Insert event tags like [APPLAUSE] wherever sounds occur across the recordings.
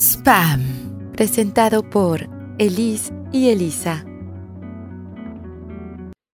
Spam, presentado por Elise y Elisa.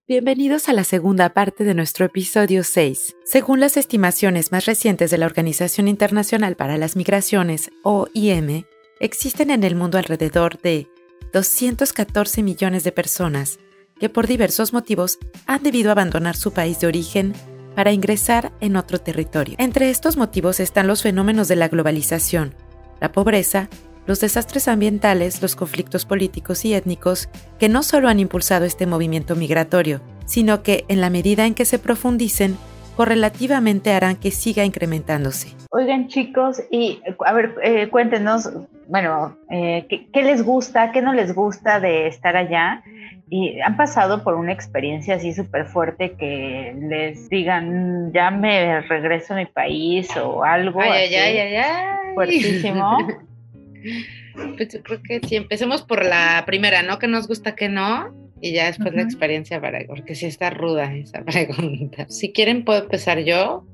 Bienvenidos a la segunda parte de nuestro episodio 6. Según las estimaciones más recientes de la Organización Internacional para las Migraciones, OIM, existen en el mundo alrededor de 214 millones de personas que por diversos motivos han debido abandonar su país de origen para ingresar en otro territorio. Entre estos motivos están los fenómenos de la globalización, la pobreza, los desastres ambientales, los conflictos políticos y étnicos que no solo han impulsado este movimiento migratorio, sino que en la medida en que se profundicen, correlativamente harán que siga incrementándose. Oigan chicos, y a ver, eh, cuéntenos, bueno, eh, ¿qué, les gusta, qué no les gusta de estar allá? Y han pasado por una experiencia así súper fuerte que les digan, ya me regreso a mi país o algo ay, así ay, ay, ay, fuertísimo. [LAUGHS] Pues yo creo que sí, empecemos por la primera, ¿no? Que nos gusta, que no. Y ya después la experiencia para, porque sí está ruda esa [LAUGHS] pregunta. Si quieren, puedo empezar yo.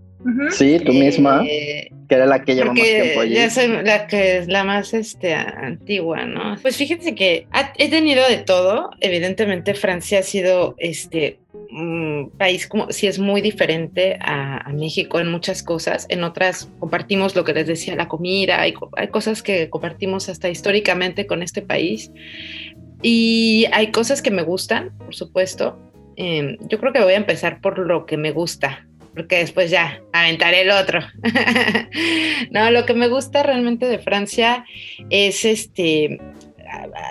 Sí, tú misma, eh, que era la que lleva más tiempo allí. Ya soy la que es la más este, antigua, ¿no? Pues fíjense que he tenido de todo. Evidentemente, Francia ha sido este un país como si es muy diferente a, México en muchas cosas. En otras compartimos lo que les decía, la comida. Hay, hay cosas que compartimos hasta históricamente con este país. Y hay cosas que me gustan, por supuesto. Em, yo creo que voy a empezar por lo que me gusta, porque después ya aventaré el otro. [LAUGHS] no, lo que me gusta realmente de Francia es este.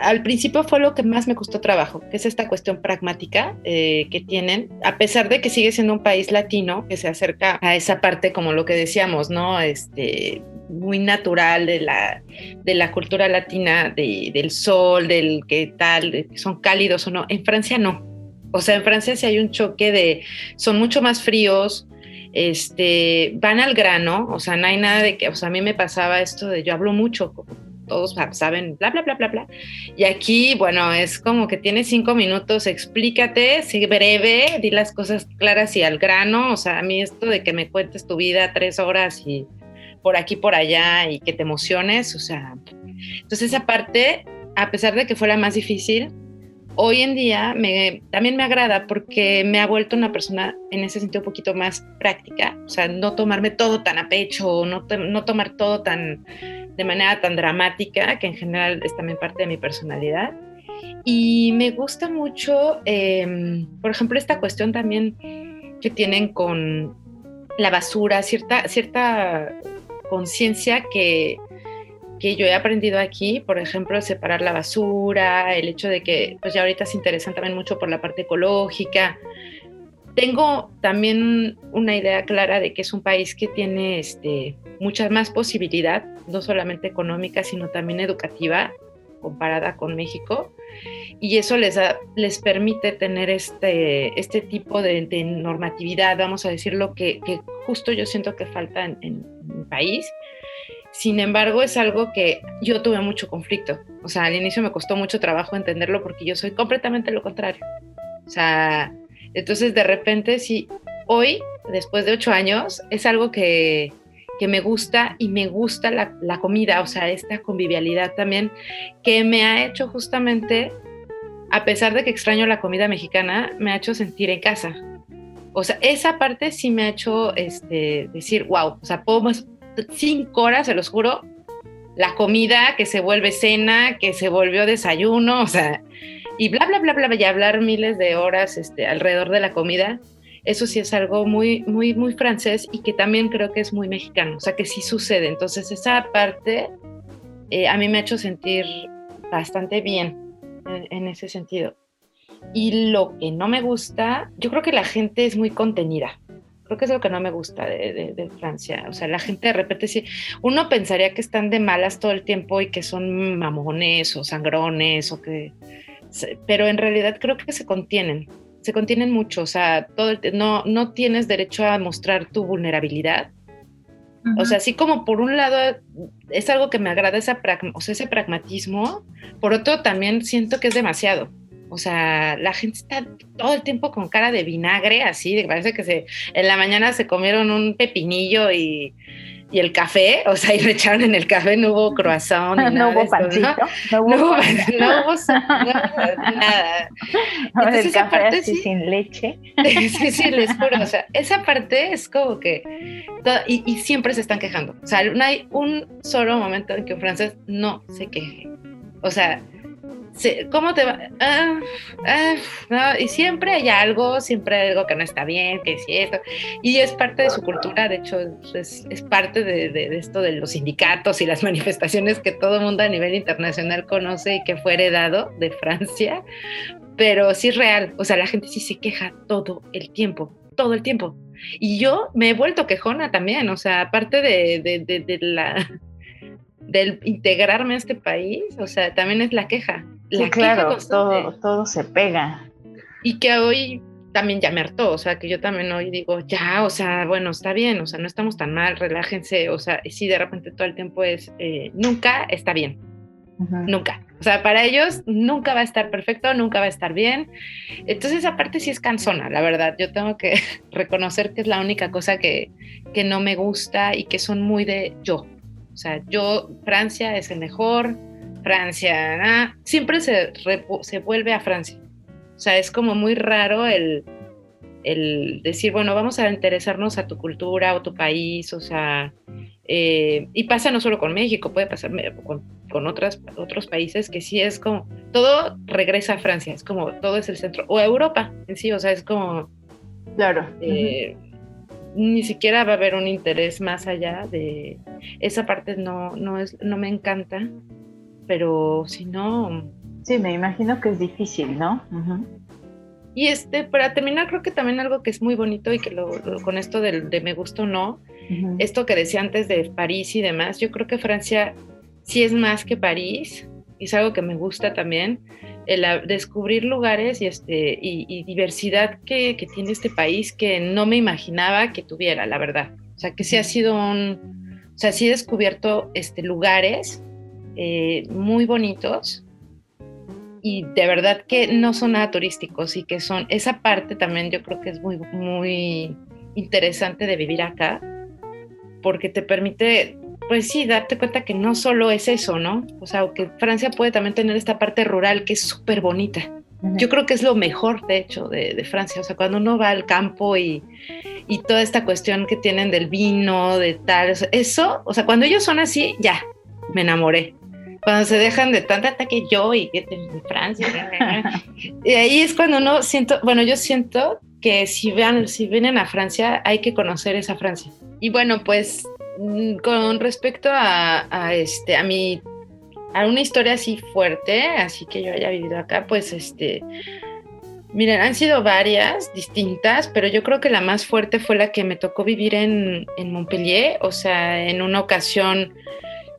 Al principio fue lo que más me costó trabajo, que es esta cuestión pragmática eh, que tienen, a pesar de que sigue siendo un país latino que se acerca a esa parte, como lo que decíamos, ¿no? Este, muy natural de la, de la cultura latina, del sol, del que tal, son cálidos o no. En Francia no. O sea, en Francia sí hay un choque de, son mucho más fríos, este, van al grano, o sea, no hay nada de que, o sea, a mí me pasaba esto de yo hablo mucho, todos saben, bla, bla, bla, bla, bla. Y aquí, bueno, es como que tienes cinco minutos, explícate, sigue breve, di las cosas claras y al grano, o sea, a mí esto de que me cuentes tu vida tres horas y por aquí, por allá y que te emociones, o sea, entonces esa parte, a pesar de que fue la más difícil, hoy en día me, también me agrada porque me ha vuelto una persona en ese sentido un poquito más práctica, o sea, no tomarme todo tan a pecho, no, no tomar todo tan de manera tan dramática, que en general es también parte de mi personalidad. Y me gusta mucho, em, por ejemplo, esta cuestión también que tienen con la basura, cierta, cierta conciencia que, que yo he aprendido aquí, por ejemplo, separar la basura, el hecho de que pues ya ahorita se interesan también mucho por la parte ecológica. Tengo también una idea clara de que es un país que tiene este, mucha más posibilidad, no solamente económica, sino también educativa, comparada con México. Y eso les, les permite tener este, este tipo de, normatividad, vamos a decirlo, que, que justo yo siento que falta en, en mi país. Sin embargo, es algo que yo tuve mucho conflicto. O sea, al inicio me costó mucho trabajo entenderlo porque yo soy completamente lo contrario. O sea, entonces de repente, sí, hoy, después de ocho años, es algo que, que me gusta y me gusta la, la, comida, o sea, esta convivialidad también, que me ha hecho justamente, a pesar de que extraño la comida mexicana, me ha hecho sentir en casa. O sea, esa parte sí me ha hecho este, decir, wow, o sea, puedo cinco horas, se los juro, la comida que se vuelve cena, que se volvió desayuno, o sea, y bla, bla, bla, bla, y hablar miles de horas este, alrededor de la comida, eso sí es algo muy, muy, muy francés y que también creo que es muy mexicano, o sea, que sí sucede. Entonces, esa parte eh, a mí me ha hecho sentir bastante bien en, en ese sentido. Y lo que no me gusta, yo creo que la gente es muy contenida. Creo que es lo que no me gusta de, Francia. O sea, la gente de repente sí, uno pensaría que están de malas todo el tiempo y que son mamones o sangrones o que, pero en realidad creo que se contienen, se contienen mucho. O sea, todo no, no tienes derecho a mostrar tu vulnerabilidad. O sea, así como por un lado es algo que me agrada esa o sea, ese pragmatismo, por otro también siento que es demasiado. O sea, la gente está todo el tiempo con cara de vinagre, así, parece que se, en la mañana se comieron un pepinillo y y el café, o sea, y le echaron en el café, no hubo croissant, ni no, hubo pancito, ¿no? hubo, no, nada. [LAUGHS] Entonces, el café parte, así sin leche. [LAUGHS] Sí, sí, les juro, o sea, esa parte es como que, y, y, siempre se están quejando, o sea, no hay un solo momento en que un francés no se queje, o sea, ¿cómo te va? Ah, ah, y siempre hay algo, siempre hay algo que no está bien, que es cierto. Y es parte de su cultura, de hecho, es, parte de, esto de los sindicatos y las [LAUGHS] manifestaciones que todo el mundo a nivel internacional conoce y que fue heredado de Francia. Pero sí es real, o sea, la gente sí se queja todo el tiempo, todo el tiempo. Y yo me he vuelto quejona también, o sea, aparte de, integrarme a este país, o sea, también es la queja. Sí, claro, todo, todo se pega. Y que hoy también ya me hartó, o sea, que yo también hoy digo, ya, o sea, bueno, está bien, o sea, no estamos tan mal, relájense, o sea, y si de repente todo el tiempo es, eh, nunca está bien, nunca. O sea, para ellos nunca va a estar perfecto, nunca va a estar bien. Entonces, esa parte sí es cansona, la verdad. Yo tengo que [LAUGHS] reconocer que es la única cosa que, que no me gusta y que son muy de yo. O sea, yo, Francia es el mejor, Francia, siempre se, se vuelve a Francia. O sea, es como muy raro el, el decir, bueno, vamos a interesarnos a tu cultura o tu país, o sea, eh, y pasa no solo con México, puede pasar con, con otras, otros países que sí es como, todo regresa a Francia, es como, todo es el centro, o Europa en sí, o sea, es como... Claro. Eh, ni siquiera va a haber un interés más allá de esa parte no, no, es, no me encanta, pero si no... Sí, me imagino que es difícil, ¿no? Y este, para terminar, creo que también algo que es muy bonito y que lo, con esto de, de, me gusta o no, esto que decía antes de París y demás, yo creo que Francia sí es más que París, y es algo que me gusta también, el descubrir lugares y, este, y, diversidad que, que, tiene este país que no me imaginaba que tuviera, la verdad. O sea, que sí ha sido un, o sea, sí he descubierto este, lugares eh, muy bonitos y de verdad que no son nada turísticos y que son, esa parte también yo creo que es muy, muy interesante de vivir acá, porque te permite pues sí, darte cuenta que no solo es eso, ¿no? O sea, que Francia puede también tener esta parte rural que es súper bonita. Yo creo que es lo mejor, de hecho, de, Francia. O sea, cuando uno va al campo y, y, toda esta cuestión que tienen del vino, de tal, eso, o sea, cuando ellos son así, ya, me enamoré. Cuando se dejan de tanta ataque yo y que en Francia. [LAUGHS] y ahí es cuando uno siento, bueno, yo siento que si, vean, si vienen a Francia, hay que conocer esa Francia. Y bueno, pues Mm, con respecto a, este, a mi, a una historia así fuerte, así que yo haya vivido acá, pues este, miren, han sido varias distintas, pero yo creo que la más fuerte fue la que me tocó vivir en, en Montpellier, o sea, en una ocasión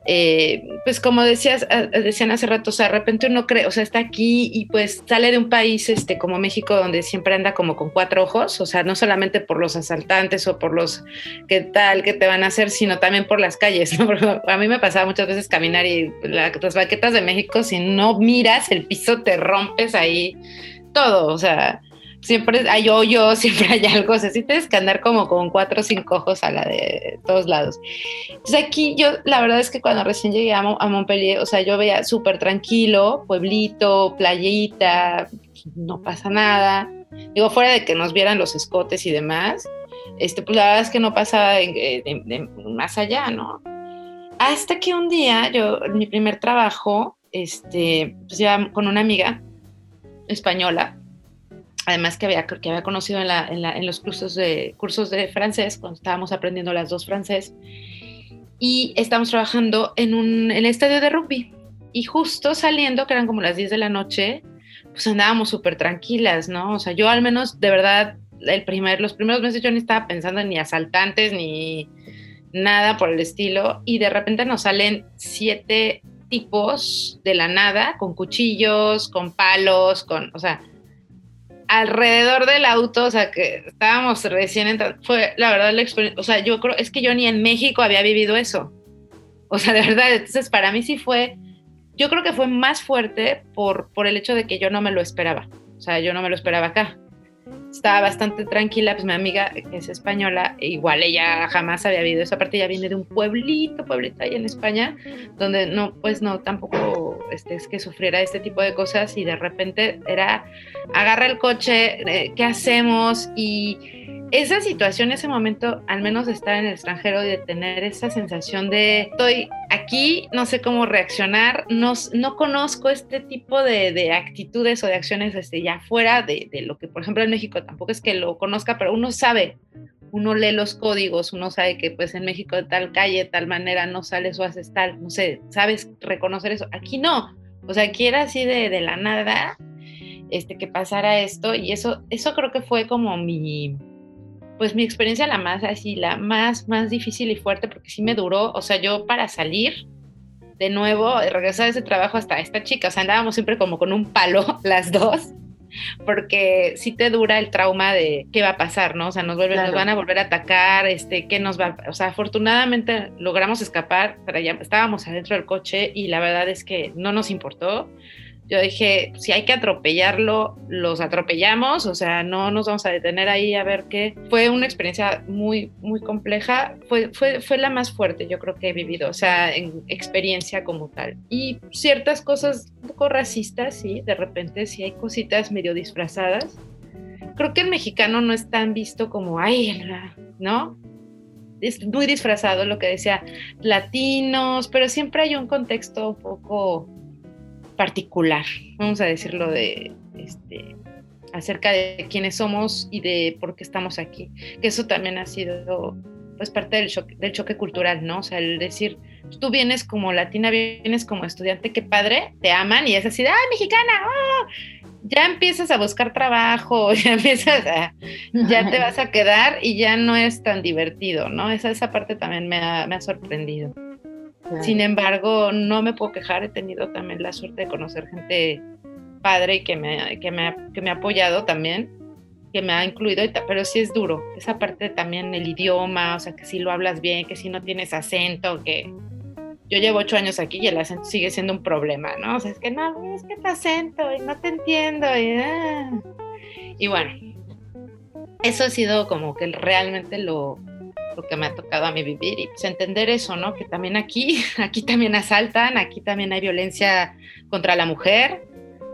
eh, pues como decías, decían hace rato, o sea, de repente uno cree, o sea, está aquí y pues sale de un país este, como México donde siempre anda como con cuatro ojos, o sea, no solamente por los asaltantes o por los qué tal que te van a hacer, sino también por las calles, ¿no? [LAUGHS] a mí me pasaba muchas veces caminar y las baquetas de México, si no miras el piso, te rompes ahí todo, o sea, siempre hay hoyos, [LAUGHS] siempre hay algo, o sea, tienes que andar como con cuatro o cinco ojos a la de todos lados. Entonces aquí yo, la verdad es que cuando recién llegué a, Montpellier, o sea, yo veía súper tranquilo, pueblito, playita, no pasa nada. Digo, fuera de que nos vieran los escotes y demás, este, pues la verdad es que no pasaba más allá, ¿no? Hasta que un día, yo, mi primer trabajo, este, pues ya con una amiga española, además que había, que había conocido en, la, en, la, en, los cursos de, cursos de francés, cuando estábamos aprendiendo las dos francés, y estábamos trabajando en, un, en el estadio de rugby. Y justo saliendo, que eran como las 10 de la noche, pues andábamos súper tranquilas, ¿no? O sea, yo al menos, de verdad, el primer, los primeros meses yo ni estaba pensando en ni asaltantes ni nada por el estilo, y de repente nos salen siete tipos de la nada, con cuchillos, con palos, con, o sea, alrededor del auto, o sea, que estábamos recién entrando, fue la verdad la experiencia, o sea, yo creo, es que yo ni en México había vivido eso. O sea, de verdad, entonces para mí sí fue, yo creo que fue más fuerte por, por el hecho de que yo no me lo esperaba. O sea, yo no me lo esperaba acá. Estaba bastante tranquila, pues mi amiga que es española, igual ella jamás había vivido esa parte, ella viene de un pueblito, pueblito ahí en España, donde no, pues no, tampoco este, es que sufriera este tipo de cosas y de repente era, agarra el coche, eh, ¿qué hacemos? Y esa situación, ese momento, al menos estar en el extranjero y de tener esa sensación de estoy aquí, no sé cómo reaccionar, no, no conozco este tipo de, de actitudes o de acciones desde ya fuera de, de, lo que, por ejemplo, en México tampoco es que lo conozca, pero uno sabe, uno lee los códigos, uno sabe que pues en México de tal calle, tal manera no sales o haces tal, no sé, sabes reconocer eso. Aquí no, o sea, aquí era así de, de la nada, este, que pasara esto y eso, eso creo que fue como mi pues mi experiencia la más así, la más, más difícil y fuerte, porque sí me duró, o sea, yo para salir de nuevo, regresar de ese trabajo hasta esta chica, o sea, andábamos siempre como con un palo [LAUGHS] las dos, porque sí te dura el trauma de qué va a pasar, ¿no? O sea, nos, vuelven, nos van a volver a atacar, este, qué nos va, o sea, afortunadamente logramos escapar, pero ya estábamos adentro del coche y la verdad es que no nos importó yo dije, si hay que atropellarlo, los atropellamos, o sea, no nos vamos a detener ahí a ver qué. Fue una experiencia muy, muy compleja, fue, fue, fue la más fuerte yo creo que he vivido, o sea, en experiencia como tal. Y ciertas cosas un poco racistas, sí, de repente sí hay cositas medio disfrazadas. Creo que el mexicano no es tan visto como, ay, ¿no? Es muy disfrazado lo que decía latinos, pero siempre hay un contexto un poco particular, vamos a decirlo de este acerca de quiénes somos y de por qué estamos aquí. Que eso también ha sido pues parte del choque, del choque cultural, ¿no? O sea, el decir, tú vienes como latina, vienes como estudiante, qué padre, te aman y es así, ¡ay, mexicana! ¡Oh! Ya empiezas a buscar trabajo, [LAUGHS] ya empiezas a, ya te [LAUGHS] vas a quedar y ya no es tan divertido, ¿no? Esa, esa parte también me ha, me ha sorprendido. Sin embargo, no me puedo quejar, he tenido también la suerte de conocer gente padre y que me, que me, que me ha apoyado también, que me ha incluido, pero sí es duro, esa parte también el idioma, o sea, que si lo hablas bien, que si no tienes acento, que yo llevo ocho años aquí y el acento sigue siendo un problema, ¿no? O sea, es que no, es que tu acento y no te entiendo y, ah. y bueno, eso ha sido como que realmente lo, lo que me ha tocado a mí vivir y pues entender eso, ¿no? Que también aquí, [LAUGHS] aquí también asaltan, aquí también hay violencia contra la mujer,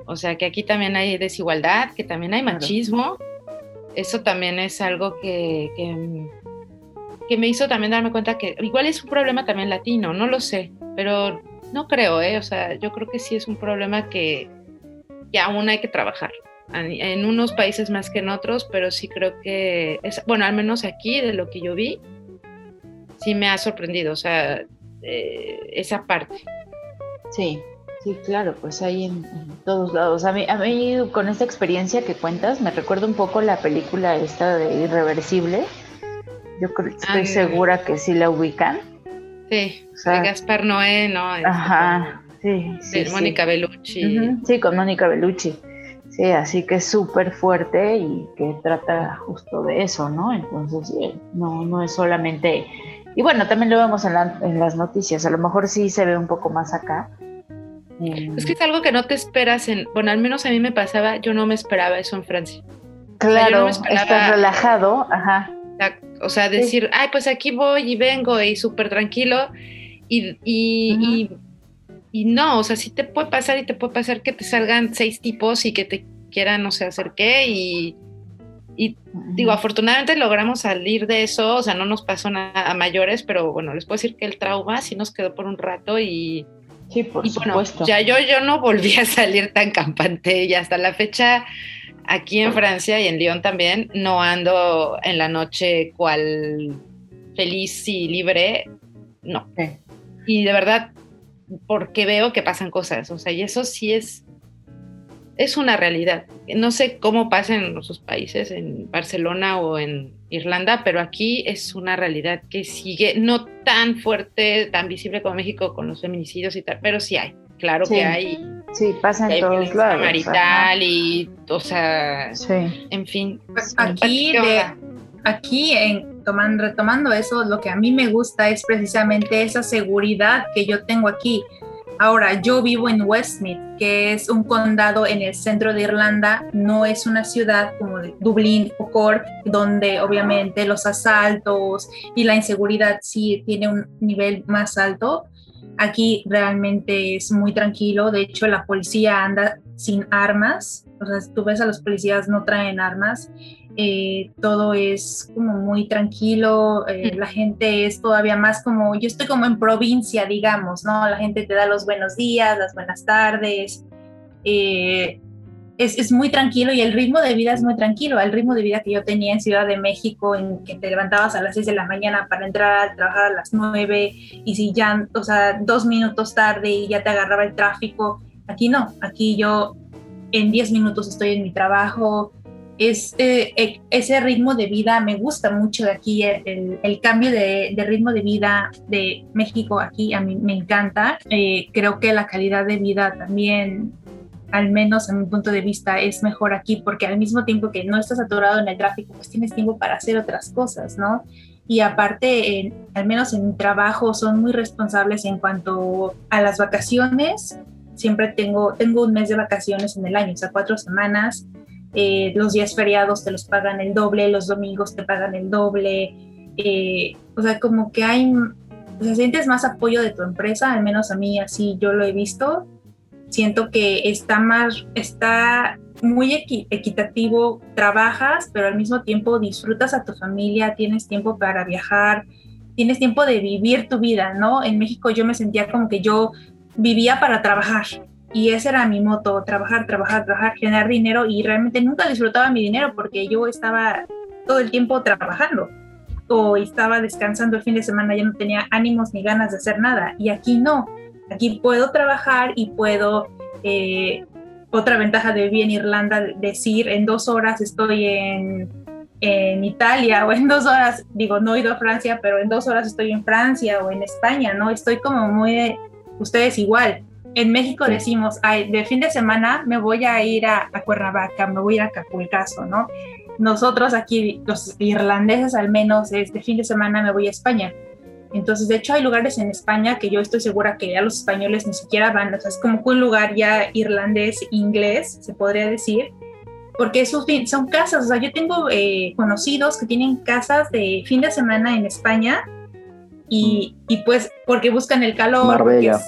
o sea que aquí también hay desigualdad, que también hay machismo. Eso también es algo que, que, me hizo también darme cuenta que igual es un problema también latino, no lo sé, pero no creo, ¿eh? O sea, yo creo que sí es un problema que, que aún hay que trabajar en unos países más que en otros, pero sí creo que, es, bueno, al menos aquí, de lo que yo vi, sí me ha sorprendido, o sea, eh, esa parte. Sí, sí, claro, pues hay en, todos lados. A mí, a mí, con esta experiencia que cuentas, me recuerda un poco la película esta de Irreversible. Yo creo, estoy segura que sí la ubican. Sí, de Gaspar Noé, ¿no? Este, ajá, sí. sí Mónica Bellucci. sí, con Mónica Bellucci. Sí, así que es súper fuerte y que trata justo de eso, ¿no? Entonces, eh, no, no es solamente... Y bueno, también lo vemos en, en las noticias, a lo mejor sí se ve un poco más acá. Es que es algo que no te esperas en... Bueno, al menos a mí me pasaba, yo no me esperaba eso en Francia. Claro, o estás relajado, ajá. O sea, decir, ay, pues aquí voy y vengo y súper tranquilo y, y y no, o sea, sí te puede pasar y te puede pasar que te salgan seis tipos y que te quieran, no sé, hacer qué. Y, digo, afortunadamente logramos salir de eso, o sea, no nos pasó nada a mayores, pero bueno, les puedo decir que el trauma sí nos quedó por un rato y. Sí, por supuesto. ya yo, yo no volví a salir tan campante y hasta la fecha aquí en Francia y en Lyon también no ando en la noche cual feliz y libre, no. Y de verdad porque veo que pasan cosas, o sea, y eso sí es, es una realidad. No sé cómo pasa en otros países, en Barcelona o en Irlanda, pero aquí es una realidad que sigue, no tan fuerte, tan visible como México con los feminicidios y tal, pero sí hay, claro que hay. Sí, pasa en todos lados. marital y, o sea, en fin. Pues aquí, aquí en retomando eso, lo que a mí me gusta es precisamente esa seguridad que yo tengo aquí. Ahora, yo vivo en Westmeath, que es un condado en el centro de Irlanda, no es una ciudad como Dublín o Cork, donde obviamente los asaltos y la inseguridad sí tiene un nivel más alto. Aquí realmente es muy tranquilo, de hecho la policía anda sin armas, o sea, tú ves a los policías no traen armas eh, todo es como muy tranquilo, eh, la gente es todavía más como, yo estoy como en provincia, digamos, ¿no? La gente te da los buenos días, las buenas tardes, eh, es, es, muy tranquilo y el ritmo de vida es muy tranquilo, el ritmo de vida que yo tenía en Ciudad de México, en que te levantabas a las 6 de la mañana para entrar a trabajar a las 9 y si ya, o sea, dos minutos tarde y ya te agarraba el tráfico, aquí no, aquí yo en 10 minutos estoy en mi trabajo, es, eh, e, ese ritmo de vida me gusta mucho de aquí, el, cambio de, ritmo de vida de México aquí a mí me encanta. Eh, creo que la calidad de vida también, al menos en mi punto de vista, es mejor aquí porque al mismo tiempo que no estás atorado en el tráfico, pues tienes tiempo para hacer otras cosas, ¿no? Y aparte, al menos en mi trabajo, son muy responsables en cuanto a las vacaciones. Siempre tengo, tengo un mes de vacaciones en el año, o sea, cuatro semanas eh, los días feriados te los pagan el doble, los domingos te pagan el doble, eh, o sea, como que hay, o sea, sientes más apoyo de tu empresa, al menos a mí así yo lo he visto, siento que está más, está muy equitativo, trabajas, pero al mismo tiempo disfrutas a tu familia, tienes tiempo para viajar, tienes tiempo de vivir tu vida, ¿no? En México yo me sentía como que yo vivía para trabajar, y ese era mi moto, trabajar, trabajar, trabajar, generar dinero y realmente nunca disfrutaba mi dinero porque yo estaba todo el tiempo trabajando o estaba descansando el fin de semana, ya no tenía ánimos ni ganas de hacer nada. Y aquí no, aquí puedo trabajar y puedo, eh, otra ventaja de vivir en Irlanda, decir en dos horas estoy en, en Italia o en dos horas, digo, no he ido a Francia, pero en dos horas estoy en Francia o en España, ¿no? Estoy como muy, ustedes igual en México decimos, Ay, de fin de semana me voy a ir a, Cuernavaca, me voy a ir a Acapulcazo, ¿no? Nosotros aquí, los irlandeses al menos, es de fin de semana me voy a España. Entonces, de hecho, hay lugares en España que yo estoy segura que ya los españoles ni siquiera van, o sea, es como un lugar ya irlandés, inglés, se podría decir, porque son, son casas, o sea, yo tengo eh, conocidos que tienen casas de fin de semana en España y, y pues porque buscan el calor. Marbella.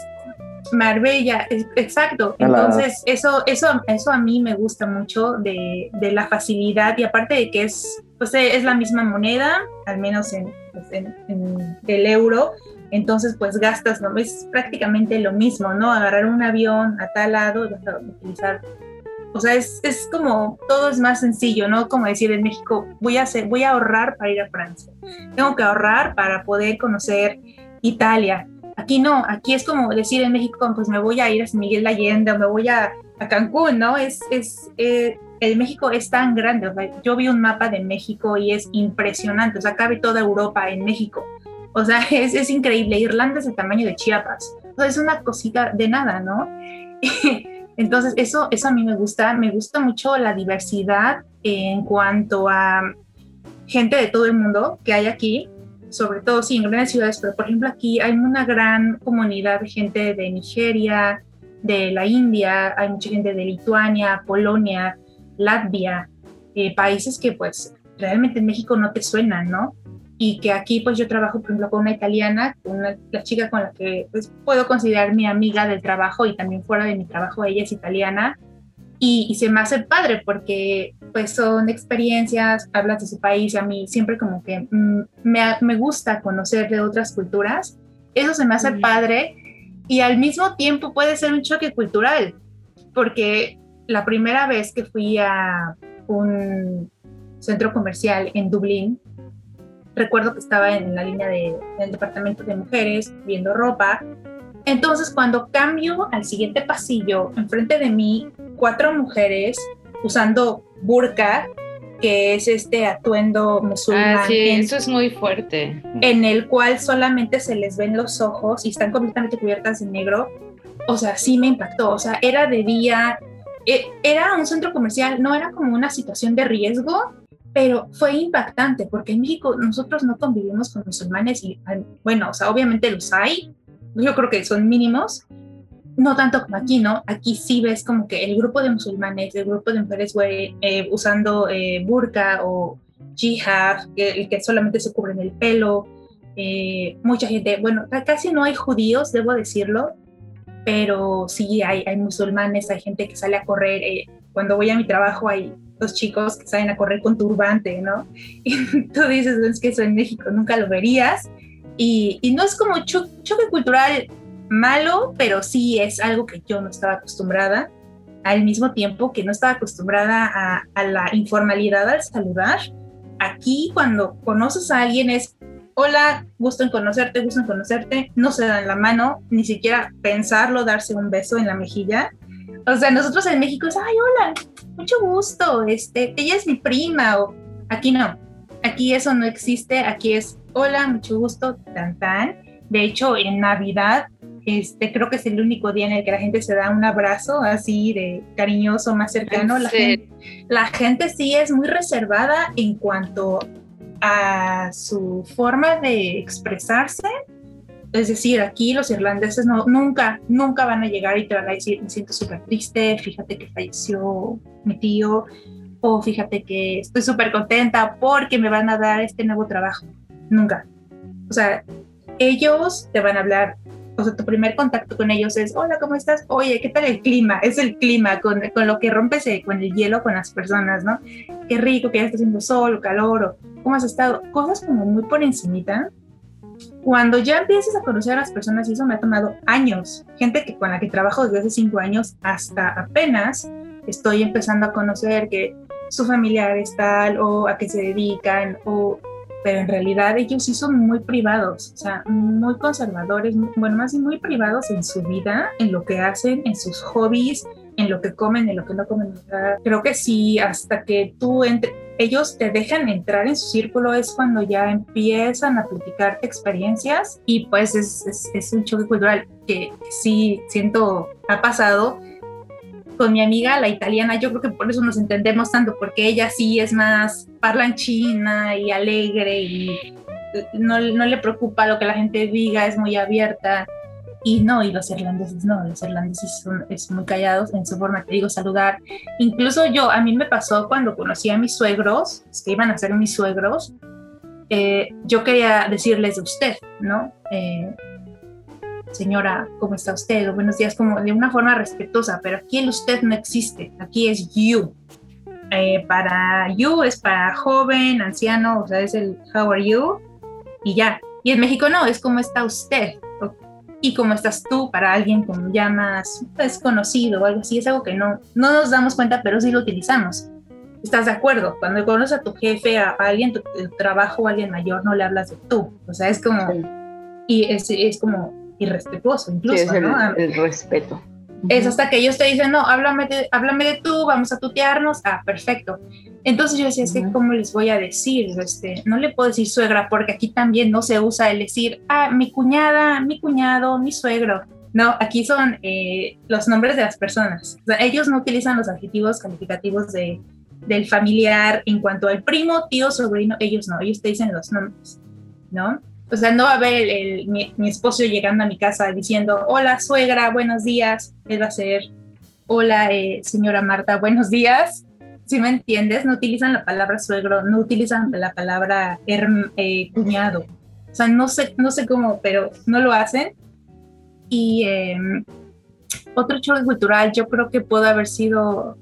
Marbella, exacto. Entonces, eso, eso, eso a mí me gusta mucho de, de, la facilidad y aparte de que es, pues, es la misma moneda, al menos en, pues, el euro, entonces pues gastas, ¿no? es prácticamente lo mismo, ¿no? Agarrar un avión a tal lado, utilizar, o sea, es, es, como, todo es más sencillo, ¿no? Como decir en México, voy a, hacer, voy a ahorrar para ir a Francia, tengo que ahorrar para poder conocer Italia, Aquí no, aquí es como decir en México, pues me voy a ir a San Miguel de Allende o me voy a, Cancún, ¿no? Es, es, eh, el México es tan grande, yo vi un mapa de México y es impresionante, o sea, cabe toda Europa en México, o sea, [LAUGHS] es, es increíble, Irlanda es el tamaño de Chiapas, o sea, es una cosita de nada, ¿no? [LAUGHS] Entonces, eso, eso a mí me gusta, me gusta mucho la diversidad en cuanto a gente de todo el mundo que hay aquí, sobre todo sí en grandes ciudades, pero por ejemplo aquí hay una gran comunidad de gente de Nigeria, de la India, hay mucha gente de Lituania, Polonia, Latvia, eh, países que pues realmente en México no te suenan, ¿no? Y que aquí pues yo trabajo por ejemplo con una italiana, una, la chica con la que pues, puedo considerar mi amiga del trabajo y también fuera de mi trabajo ella es italiana y, se me hace padre porque pues son experiencias, hablas de su país, a mí siempre como que mm, me, me, gusta conocer de otras culturas, eso se me hace padre y al mismo tiempo puede ser un choque cultural, porque la primera vez que fui a un centro comercial en Dublín, recuerdo que estaba en la línea de, del departamento de mujeres viendo ropa. Entonces, cuando cambio al siguiente pasillo, enfrente de mí, cuatro mujeres usando burka, que es este atuendo musulmán. Ah, sí, eso es muy fuerte. En el cual solamente se les ven los ojos y están completamente cubiertas de negro. O sea, sí me impactó. O sea, era de día, e, era un centro comercial, no era como una situación de riesgo, pero fue impactante porque en México nosotros no convivimos con musulmanes y, bueno, o sea, obviamente los hay, yo creo que son mínimos, no tanto como aquí, ¿no? Aquí sí ves como que el grupo de musulmanes, el grupo de mujeres güey, eh, usando eh, burka o jihad, que, que solamente se cubren el pelo, eh, mucha gente, bueno, casi no hay judíos, debo decirlo, pero sí hay, hay musulmanes, hay gente que sale a correr. Eh, cuando voy a mi trabajo hay dos chicos que salen a correr con turbante, ¿no? [LAUGHS] Y tú dices, es que eso en México nunca lo verías. Y, y no es como choque cultural malo, pero sí es algo que yo no estaba acostumbrada, al mismo tiempo que no estaba acostumbrada a, la informalidad al saludar. Aquí cuando conoces a alguien es hola, gusto en conocerte, gusto en conocerte, no se dan la mano, ni siquiera pensarlo, darse un beso en la mejilla. O sea, nosotros en México es, ay, hola, mucho gusto, este, ella es mi prima, o aquí no, aquí eso no existe, aquí es, hola, mucho gusto, tan tan. De hecho, en Navidad, este, creo que es el único día en el que la gente se da un abrazo así de cariñoso, más cercano. La gente, la gente sí es muy reservada en cuanto a su forma de expresarse. Es decir, aquí los irlandeses no, nunca, nunca van a llegar y te van a decir, me siento súper triste, fíjate que falleció mi tío, o fíjate que estoy súper contenta porque me van a dar este nuevo trabajo. Nunca. O sea, ellos te van a hablar, o sea, tu primer contacto con ellos es, hola, ¿cómo estás? Oye, ¿qué tal el clima? Es el clima, con, con lo que rompes con el hielo con las personas, ¿no? Qué rico que ya está haciendo sol, calor, o ¿cómo has estado? Cosas como muy por encimita. Cuando ya empiezas a conocer a las personas, y eso me ha tomado años, gente que, con la que trabajo desde hace cinco años hasta apenas estoy empezando a conocer que su familiar es tal o a qué se dedican, o, pero en realidad ellos sí son muy privados, o sea, muy conservadores, bueno, más bien muy privados en su vida, en lo que hacen, en sus hobbies, en lo que comen, en lo que no comen. Creo que sí, hasta que tú entre, ellos te dejan entrar en su círculo es cuando ya empiezan a platicarte experiencias y pues es, es, un choque cultural que, sí siento ha pasado con mi amiga, la italiana, yo creo que por eso nos entendemos tanto, porque ella sí es más parlanchina y alegre y no, no le preocupa lo que la gente diga, es muy abierta. Y no, y los irlandeses no, los irlandeses son es muy callados en su forma, te digo, saludar. Incluso yo, a mí me pasó cuando conocí a mis suegros, que iban a ser mis suegros, eh, yo quería decirles de usted, ¿no? Eh, señora, ¿cómo está usted? O buenos días, como de una forma respetuosa, pero aquí el usted no existe, aquí es you. Eh, para you es para joven, anciano, o sea, es el how are you y ya. Y en México no, es como está usted y cómo estás tú para alguien como ya más desconocido o algo así, es algo que no, no nos damos cuenta, pero sí lo utilizamos. ¿Estás de acuerdo? Cuando conoces a tu jefe, a, alguien, tu, trabajo, a alguien mayor, no le hablas de tú. O sea, es como, y es, es como irrespetuoso incluso, es el, respeto. Es hasta que ellos te dicen, no, háblame de, háblame de tú, vamos a tutearnos. Ah, perfecto. Entonces yo decía, es que, ¿cómo les voy a decir? Este, no le puedo decir suegra, porque aquí también no se usa el decir, ah, mi cuñada, mi cuñado, mi suegro. No, aquí son eh, los nombres de las personas. O sea, ellos no utilizan los adjetivos calificativos de, del familiar en cuanto al primo, tío, sobrino, ellos no, ellos te dicen los nombres, ¿no? O sea, no va a haber el, mi, mi, esposo llegando a mi casa diciendo, hola suegra, buenos días. Él va a ser, hola eh, señora Marta, buenos días si me entiendes, no utilizan la palabra suegro, no utilizan la palabra eh, cuñado. O sea, no sé, no sé cómo, pero no lo hacen. Y em, otro choque cultural, yo creo que puede haber sido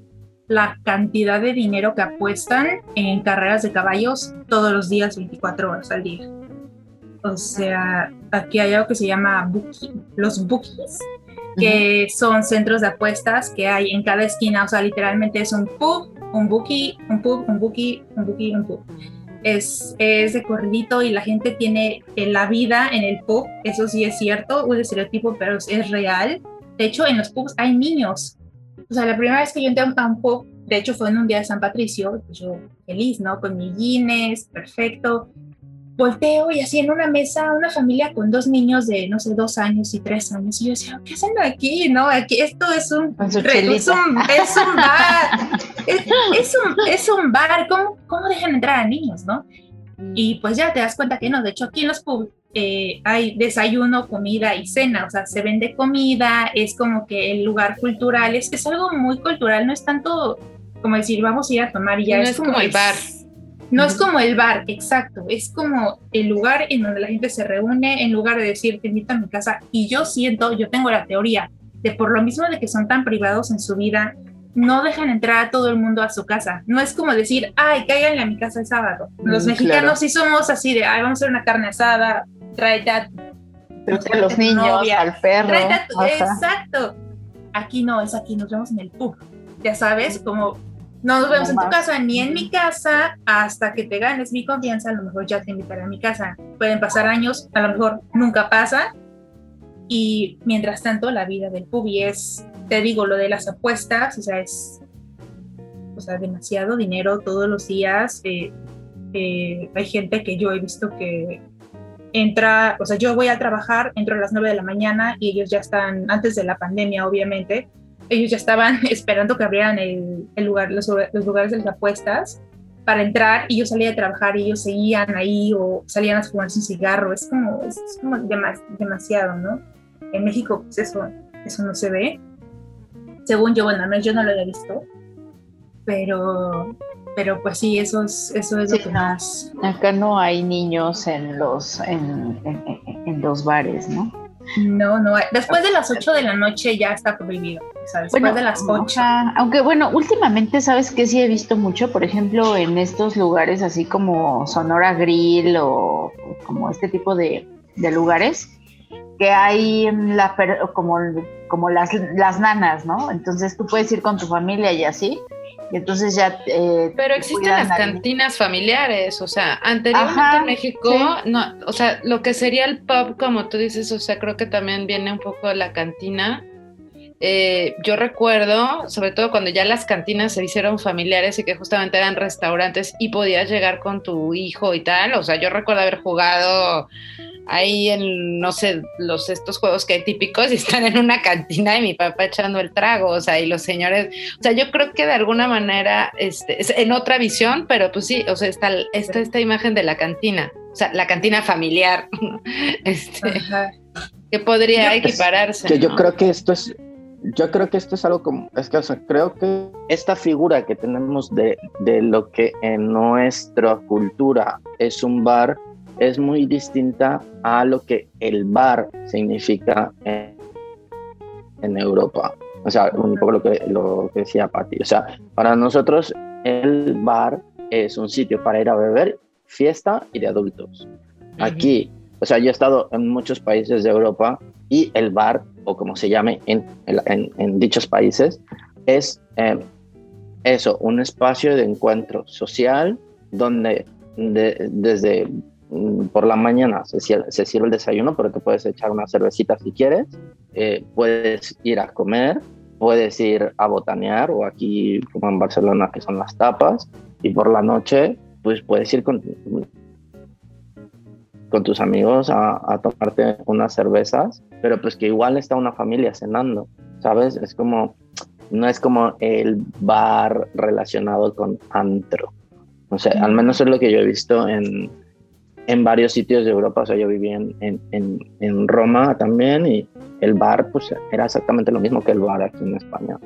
la cantidad de dinero que apuestan en carreras de caballos todos los días, 24 horas al día. O sea, aquí hay algo que se llama los bookies, que son centros de apuestas que hay en cada esquina, o sea, literalmente es un pub un bookie, un pub, un bookie, un bookie, un pub. Es, es de corridito y la gente tiene la vida en el pub, eso sí es cierto, un estereotipo, pero es real. De hecho, en los pubs hay niños. O sea, la primera vez que yo entré a un pub, de hecho fue en un día de San Patricio, yo feliz, ¿no? Con mi Guinness, perfecto volteo y así en una mesa una familia con dos niños de, no sé, dos años y tres años. Y yo decía, ¿qué hacen aquí? No, aquí esto es un, [LAUGHS] es un, es un bar. es, un, es bar. ¿Cómo, ¿Cómo dejan entrar a niños, no? Y pues ya te das cuenta que no. De hecho, aquí en los pubs eh, hay desayuno, comida y cena, o sea, se vende comida, es como que el lugar cultural, es, es algo muy cultural, no es tanto como decir, vamos a ir a tomar y ya. No es, como, el bar. No es como el bar, exacto, es como el lugar en donde la gente se reúne, en lugar de decir, te invito a mi casa, y yo siento, yo tengo la teoría de por lo mismo de que son tan privados en su vida, no dejan entrar a todo el mundo a su casa. No es como decir, ay, cáiganle a mi casa el sábado. Los mm, mexicanos sí somos así de, ay, vamos a hacer una carne asada, tráete a, los niños, al perro. exacto. Aquí no, es aquí, nos vemos en el pub. Ya sabes, como nos vemos en tu casa ni en mi casa hasta que te ganes mi confianza, a lo mejor ya te invitaré a mi casa. Pueden pasar años, a lo mejor nunca pasa. Y mientras tanto, la vida del pub es, te digo, lo de las apuestas, o sea, es o sea, demasiado dinero todos los días. Eh, eh, hay gente que yo he visto que entra, o sea, yo voy a trabajar, entro a las 9 de la mañana y ellos ya están, antes de la pandemia, obviamente, ellos ya estaban [LAUGHS] esperando que abrieran el, lugar, los, lugares de las apuestas para entrar y yo salía a trabajar y ellos seguían ahí o salían a fumarse un cigarro. Es como, es, como demasiado, ¿no? En México, pues eso, eso no se ve. Según yo, bueno, no, yo no lo había visto, pero, pero pues sí, eso es, eso es lo que más. Acá no hay niños en los, en, en los bares, ¿no? No, no, después de las 8 de la noche ya está prohibido, ¿sabes? Después de las 8. aunque bueno, últimamente, ¿sabes que Sí he visto mucho, por ejemplo, en estos lugares así como Sonora Grill o como este tipo de, lugares, que hay la, como, como las, las nanas, ¿no? Entonces tú puedes ir con tu familia y así, y entonces ya... Eh, Pero existen las cantinas familiares, o sea, anteriormente en México, no, o sea, lo que sería el pub, como tú dices, o sea, creo que también viene un poco de la cantina. Eh, yo recuerdo, sobre todo cuando ya las cantinas se hicieron familiares y que justamente eran restaurantes y podías llegar con tu hijo y tal, o sea, yo recuerdo haber jugado ahí en, no sé, los estos juegos que hay típicos y [LAUGHS] están en una cantina y mi papá echando el trago, o sea, y los señores, o sea, yo creo que de alguna manera, este, es en otra visión, pero pues sí, o sea, está, esta esta imagen de la cantina, o sea, la cantina familiar, [LAUGHS] este, que podría equipararse. Que yo creo que esto es, yo creo que esto es algo como, es que, o sea, creo que esta figura que tenemos de, de lo que en nuestra cultura es un bar, es muy distinta a lo que el bar significa en, Europa. O sea, un poco lo que, lo que decía Patti. O sea, para nosotros el bar es un sitio para ir a beber, fiesta y de adultos. Aquí, o sea, yo he estado en muchos países de Europa y el bar, o como se llame en, en, dichos países, es eh, eso, un espacio de encuentro social donde desde Mm, por la mañana se, se, sirve el desayuno, pero te puedes echar una cervecita si quieres, eh, puedes ir a comer, puedes ir a botanear o aquí como en Barcelona que son las tapas y por la noche pues puedes ir con, con tus amigos a, a tomarte unas cervezas, pero pues que igual está una familia cenando, ¿sabes? Es como, no es como el bar relacionado con antro. O sea, al menos es lo que yo he visto en, en varios sitios de Europa, o sea, yo vivía en, en, en, Roma también y el bar pues era exactamente lo mismo que el bar aquí en España.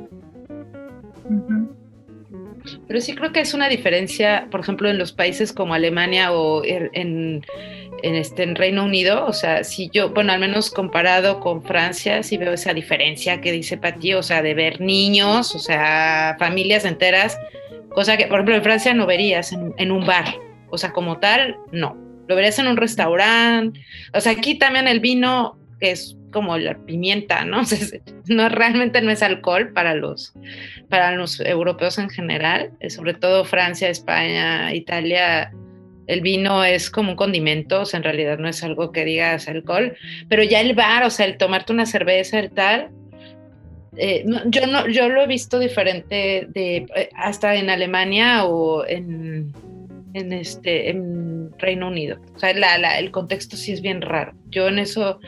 Pero sí creo que es una diferencia, por ejemplo, en los países como Alemania o er, en, en, este, en Reino Unido, o sea, si yo, bueno, al menos comparado con Francia, sí veo esa diferencia que dice Pati, o sea, de ver niños, o sea, familias enteras, cosa que, por ejemplo, en Francia no verías en, en un bar, o sea, como tal, no lo verías en un restaurante. O sea, aquí también el vino es como la pimienta, ¿no? [LAUGHS] no realmente no es alcohol para los, para los europeos en general, eh, sobre todo Francia, España, Italia. El vino es como un condimento, o sea, en realidad no es algo que digas alcohol, pero ya el bar, o sea, el tomarte una cerveza, el tal, eh, yo no, yo lo he visto diferente de eh, hasta en Alemania o en, este, en en Reino Unido. O sea, el contexto sí es bien raro. Yo en eso,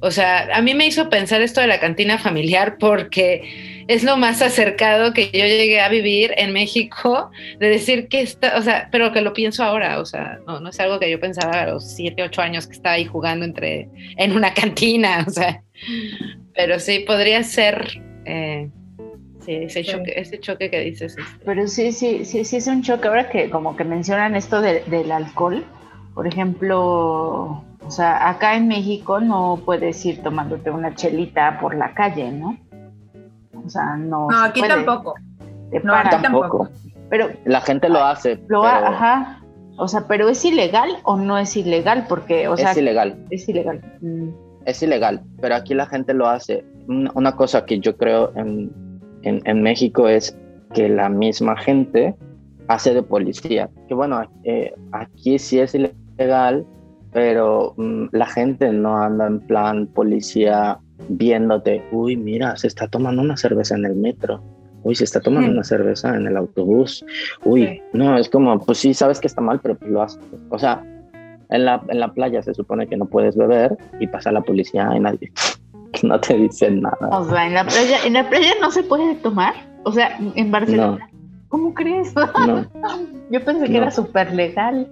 o sea, a mí me hizo pensar esto de la cantina familiar porque es lo más acercado que yo llegué a vivir en México, de decir que está, o sea, pero que lo pienso ahora, o sea, no, no es algo que yo pensaba a los 7, 8 años que estaba ahí jugando entre, en una cantina, o sea, pero sí, podría ser... Eh, Sí, ese choque, ese choque que dices. Este. Pero sí, sí, sí, sí es un choque. Ahora que como que mencionan esto del alcohol, por ejemplo, o sea, acá en México no puedes ir tomándote una chelita por la calle, ¿no? O sea, no. No, aquí tampoco. no, aquí tampoco. Pero la gente lo hace. Lo ajá. O sea, pero ¿es ilegal o no es ilegal? Porque, o sea, es ilegal. Es ilegal. Mm. Es ilegal, pero aquí la gente lo hace. Una cosa que yo creo en, en, México es que la misma gente hace de policía. Que bueno, eh, aquí sí es ilegal, pero mm, la gente no anda en plan policía viéndote, uy, mira, se está tomando una cerveza en el metro, uy, se está tomando una cerveza en el autobús, uy, no, es como, pues sí, sabes que está mal, pero pues lo haces. O sea, en la, en la playa se supone que no puedes beber y pasa la policía y nadie, [LAUGHS] no te dicen nada. O sea, en la playa, en la playa no se puede tomar. O sea, en Barcelona. ¿Cómo crees? [LAUGHS] Yo pensé que era súper legal.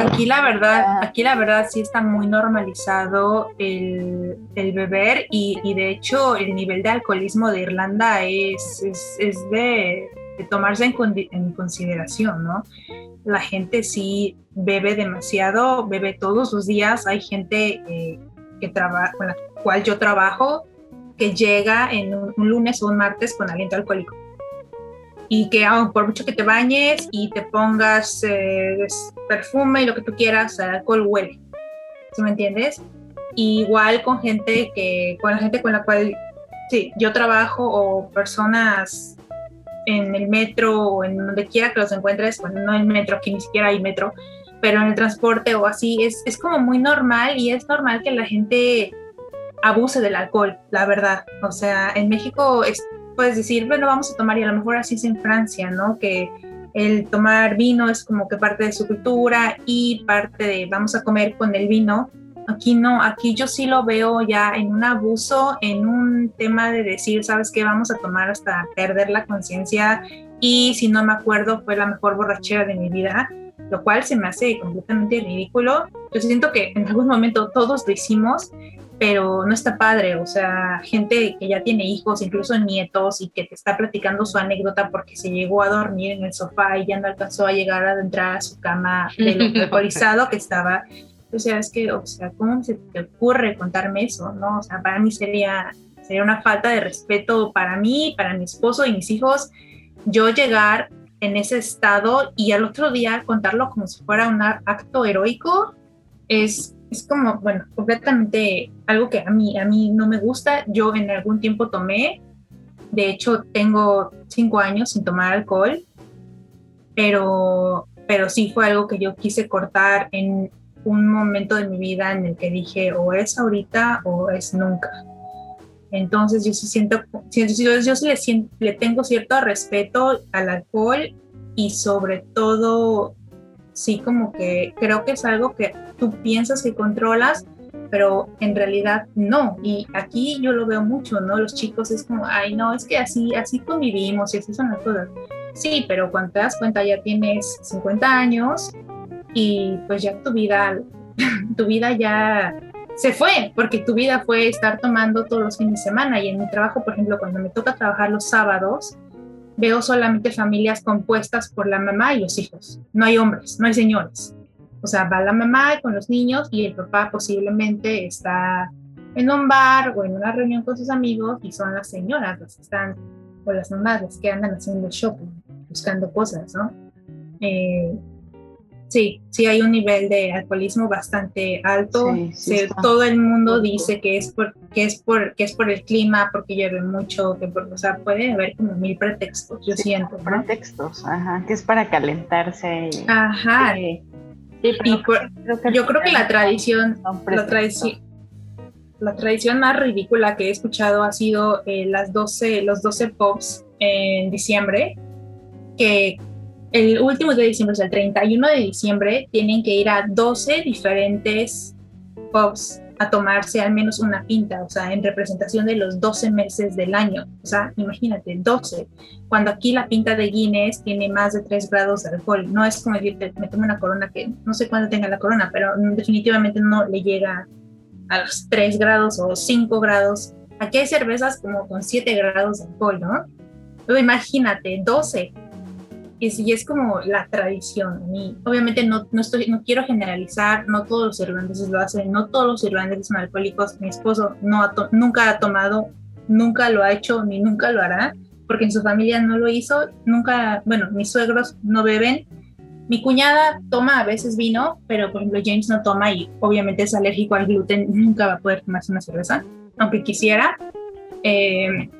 Aquí la verdad, ah. aquí la verdad sí está muy normalizado el, beber y, de hecho el nivel de alcoholismo de Irlanda es, es, de, tomarse en, consideración, ¿no? La gente sí bebe demasiado, bebe todos los días. Hay gente eh, que trabaja, con la cual yo trabajo, que llega en un, lunes o un martes con aliento alcohólico. Y que por mucho que te bañes y te pongas eh, perfume y lo que tú quieras, el alcohol huele. ¿Sí me entiendes? igual con gente que, con la gente con la cual sí, yo trabajo o personas en el metro o en donde quiera que los encuentres, bueno, no en el metro, aquí ni siquiera hay metro, pero en el transporte o así, es, es como muy normal y es normal que la gente abuse del alcohol, la verdad. O sea, en México puedes decir, bueno, vamos a tomar y a lo mejor así es en Francia, ¿no? Que el tomar vino es como que parte de su cultura y parte de vamos a comer con el vino. Aquí no, aquí yo sí lo veo ya en un abuso, en un tema de decir, ¿sabes qué? Vamos a tomar hasta perder la conciencia y si no me acuerdo fue la mejor borrachera de mi vida lo cual se me hace completamente ridículo. Yo siento que en algún momento todos lo hicimos, pero no está padre, o sea, gente que ya tiene hijos, incluso nietos, y que te está platicando su anécdota porque se llegó a dormir en el sofá y ya no alcanzó a llegar a entrar a su cama de lo [LAUGHS] que estaba. O sea, es que, o sea, ¿cómo se te ocurre contarme eso? ¿No? O sea, para mí sería, sería una falta de respeto para mí, para mi esposo y mis hijos, yo llegar en ese estado y al otro día contarlo como si fuera un acto heroico es, es como, bueno, completamente algo que a mí, a mí no me gusta. Yo en algún tiempo tomé, de hecho tengo cinco años sin tomar alcohol, pero, pero sí fue algo que yo quise cortar en un momento de mi vida en el que dije o es ahorita o es nunca. Entonces yo sí siento, yo, yo sí le, le tengo cierto respeto al alcohol y sobre todo, sí como que creo que es algo que tú piensas que controlas, pero en realidad no. Y aquí yo lo veo mucho, ¿no? Los chicos es como, ay, no, es que así, así convivimos y así son las cosas. Sí, pero cuando te das cuenta ya tienes 50 años y pues ya tu vida, [LAUGHS] tu vida ya se fue, porque tu vida fue estar tomando todos los fines de semana. Y en mi trabajo, por ejemplo, cuando me toca trabajar los sábados, veo solamente familias compuestas por la mamá y los hijos. No hay hombres, no hay señores. O sea, va la mamá con los niños y el papá posiblemente está en un bar o en una reunión con sus amigos y son las señoras las que están, o las mamás las que andan haciendo shopping, buscando cosas, ¿no? Eh, Sí, sí hay un nivel de alcoholismo bastante alto. todo el mundo dice que es por que es por que es por el clima, porque llueve mucho, que por, o sea, puede haber como mil pretextos, yo siento. Pretextos, ajá, que es para calentarse. ajá. Yo creo que la tradición, la tradición, la tradición más ridícula que he escuchado ha sido eh, las 12, los 12 pops en diciembre, que el último día de diciembre, o sea, el 31 de diciembre, tienen que ir a 12 diferentes pubs a tomarse al menos una pinta, o sea, en representación de los 12 meses del año. O sea, imagínate, 12. Cuando aquí la pinta de Guinness tiene más de 3 grados de alcohol. No es como decirte, me tomo una corona que no sé cuándo tenga la corona, pero definitivamente no le llega a los 3 grados o 5 grados. Aquí hay cervezas como con 7 grados de alcohol, ¿no? Pero imagínate, 12 y sí es como la tradición. Y obviamente no, no, estoy, no quiero generalizar, no todos los irlandeses lo hacen, no todos los irlandeses son alcohólicos. Mi esposo no nunca ha tomado, nunca lo ha hecho ni nunca lo hará, porque en su familia no lo hizo. Nunca, bueno, mis suegros no beben. Mi cuñada toma a veces vino, pero por ejemplo James no toma y obviamente es alérgico al gluten, nunca va a poder tomarse una cerveza, aunque quisiera. Eh,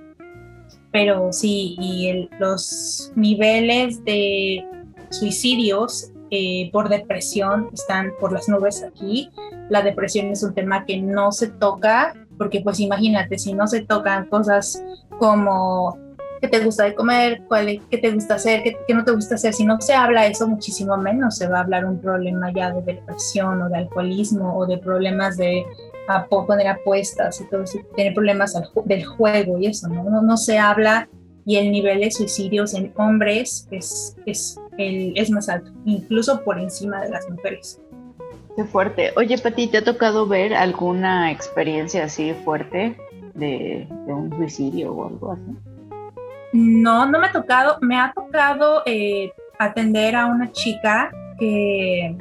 pero sí, y los niveles de suicidios eh, por depresión están por las nubes aquí. La depresión es un tema que no se toca, porque pues imagínate, si no se tocan cosas como qué te gusta de comer, cuál, qué te gusta hacer, qué, qué, no te gusta hacer, si no se habla eso, muchísimo menos se va a hablar un problema ya de depresión o de alcoholismo o de problemas de a poner apuestas y todo eso, tener problemas del juego y eso, ¿no? ¿no? se habla y el nivel de suicidios en hombres es, es, el, es más alto, incluso por encima de las mujeres. Qué fuerte. Oye, Pati, ¿te ha tocado ver alguna experiencia así fuerte de, de un suicidio o algo así? No, no me ha tocado. Me ha tocado eh, atender a una chica que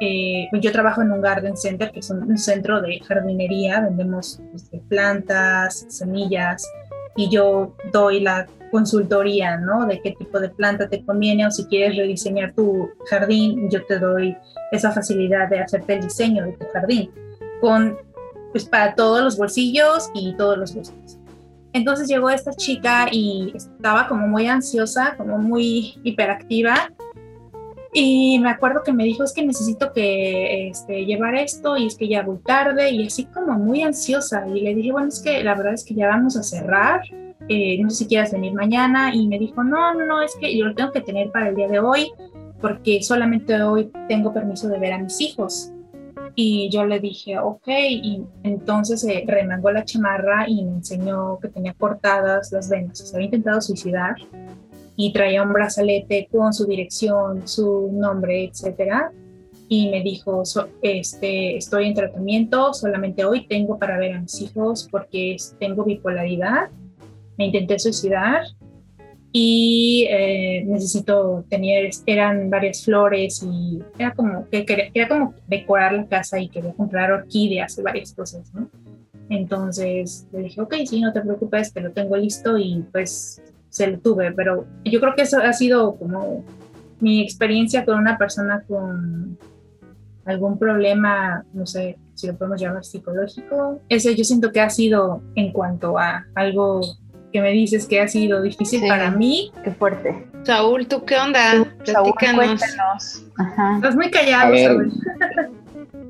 eh, pues yo trabajo en un garden center, que es un, centro de jardinería, vendemos este, plantas, semillas, y yo doy la consultoría, ¿no? De qué tipo de planta te conviene o si quieres rediseñar tu jardín, yo te doy esa facilidad de hacerte el diseño de tu jardín, con, pues para todos los bolsillos y todos los gustos. Entonces llegó esta chica y estaba como muy ansiosa, como muy hiperactiva y me acuerdo que me dijo, es que necesito que este, llevar esto y es que ya voy tarde y así como muy ansiosa. Y le dije, bueno, es que la verdad es que ya vamos a cerrar, eh, no sé si quieras venir mañana. Y me dijo, no, no, es que yo lo tengo que tener para el día de hoy porque solamente hoy tengo permiso de ver a mis hijos. Y yo le dije, ok, y entonces se remangó la chamarra y me enseñó que tenía cortadas las venas, se había intentado suicidar y traía un brazalete con su dirección, su nombre, etcétera. Y me dijo, este, estoy en tratamiento, solamente hoy tengo para ver a mis hijos porque tengo bipolaridad, me intenté suicidar y eh, necesito tener, eran varias flores y era como que quería, como decorar la casa y quería comprar orquídeas y varias cosas, ¿no? Entonces le dije, ok, sí, no te preocupes, te lo tengo listo y pues se lo tuve, pero yo creo que eso ha sido como mi experiencia con una persona con algún problema, no sé si lo podemos llamar psicológico. Ese yo siento que ha sido en cuanto a algo que me dices que ha sido difícil para mí. Qué fuerte. Saúl, ¿tú qué onda? Saúl, cuéntanos. Estás muy callado, Saúl.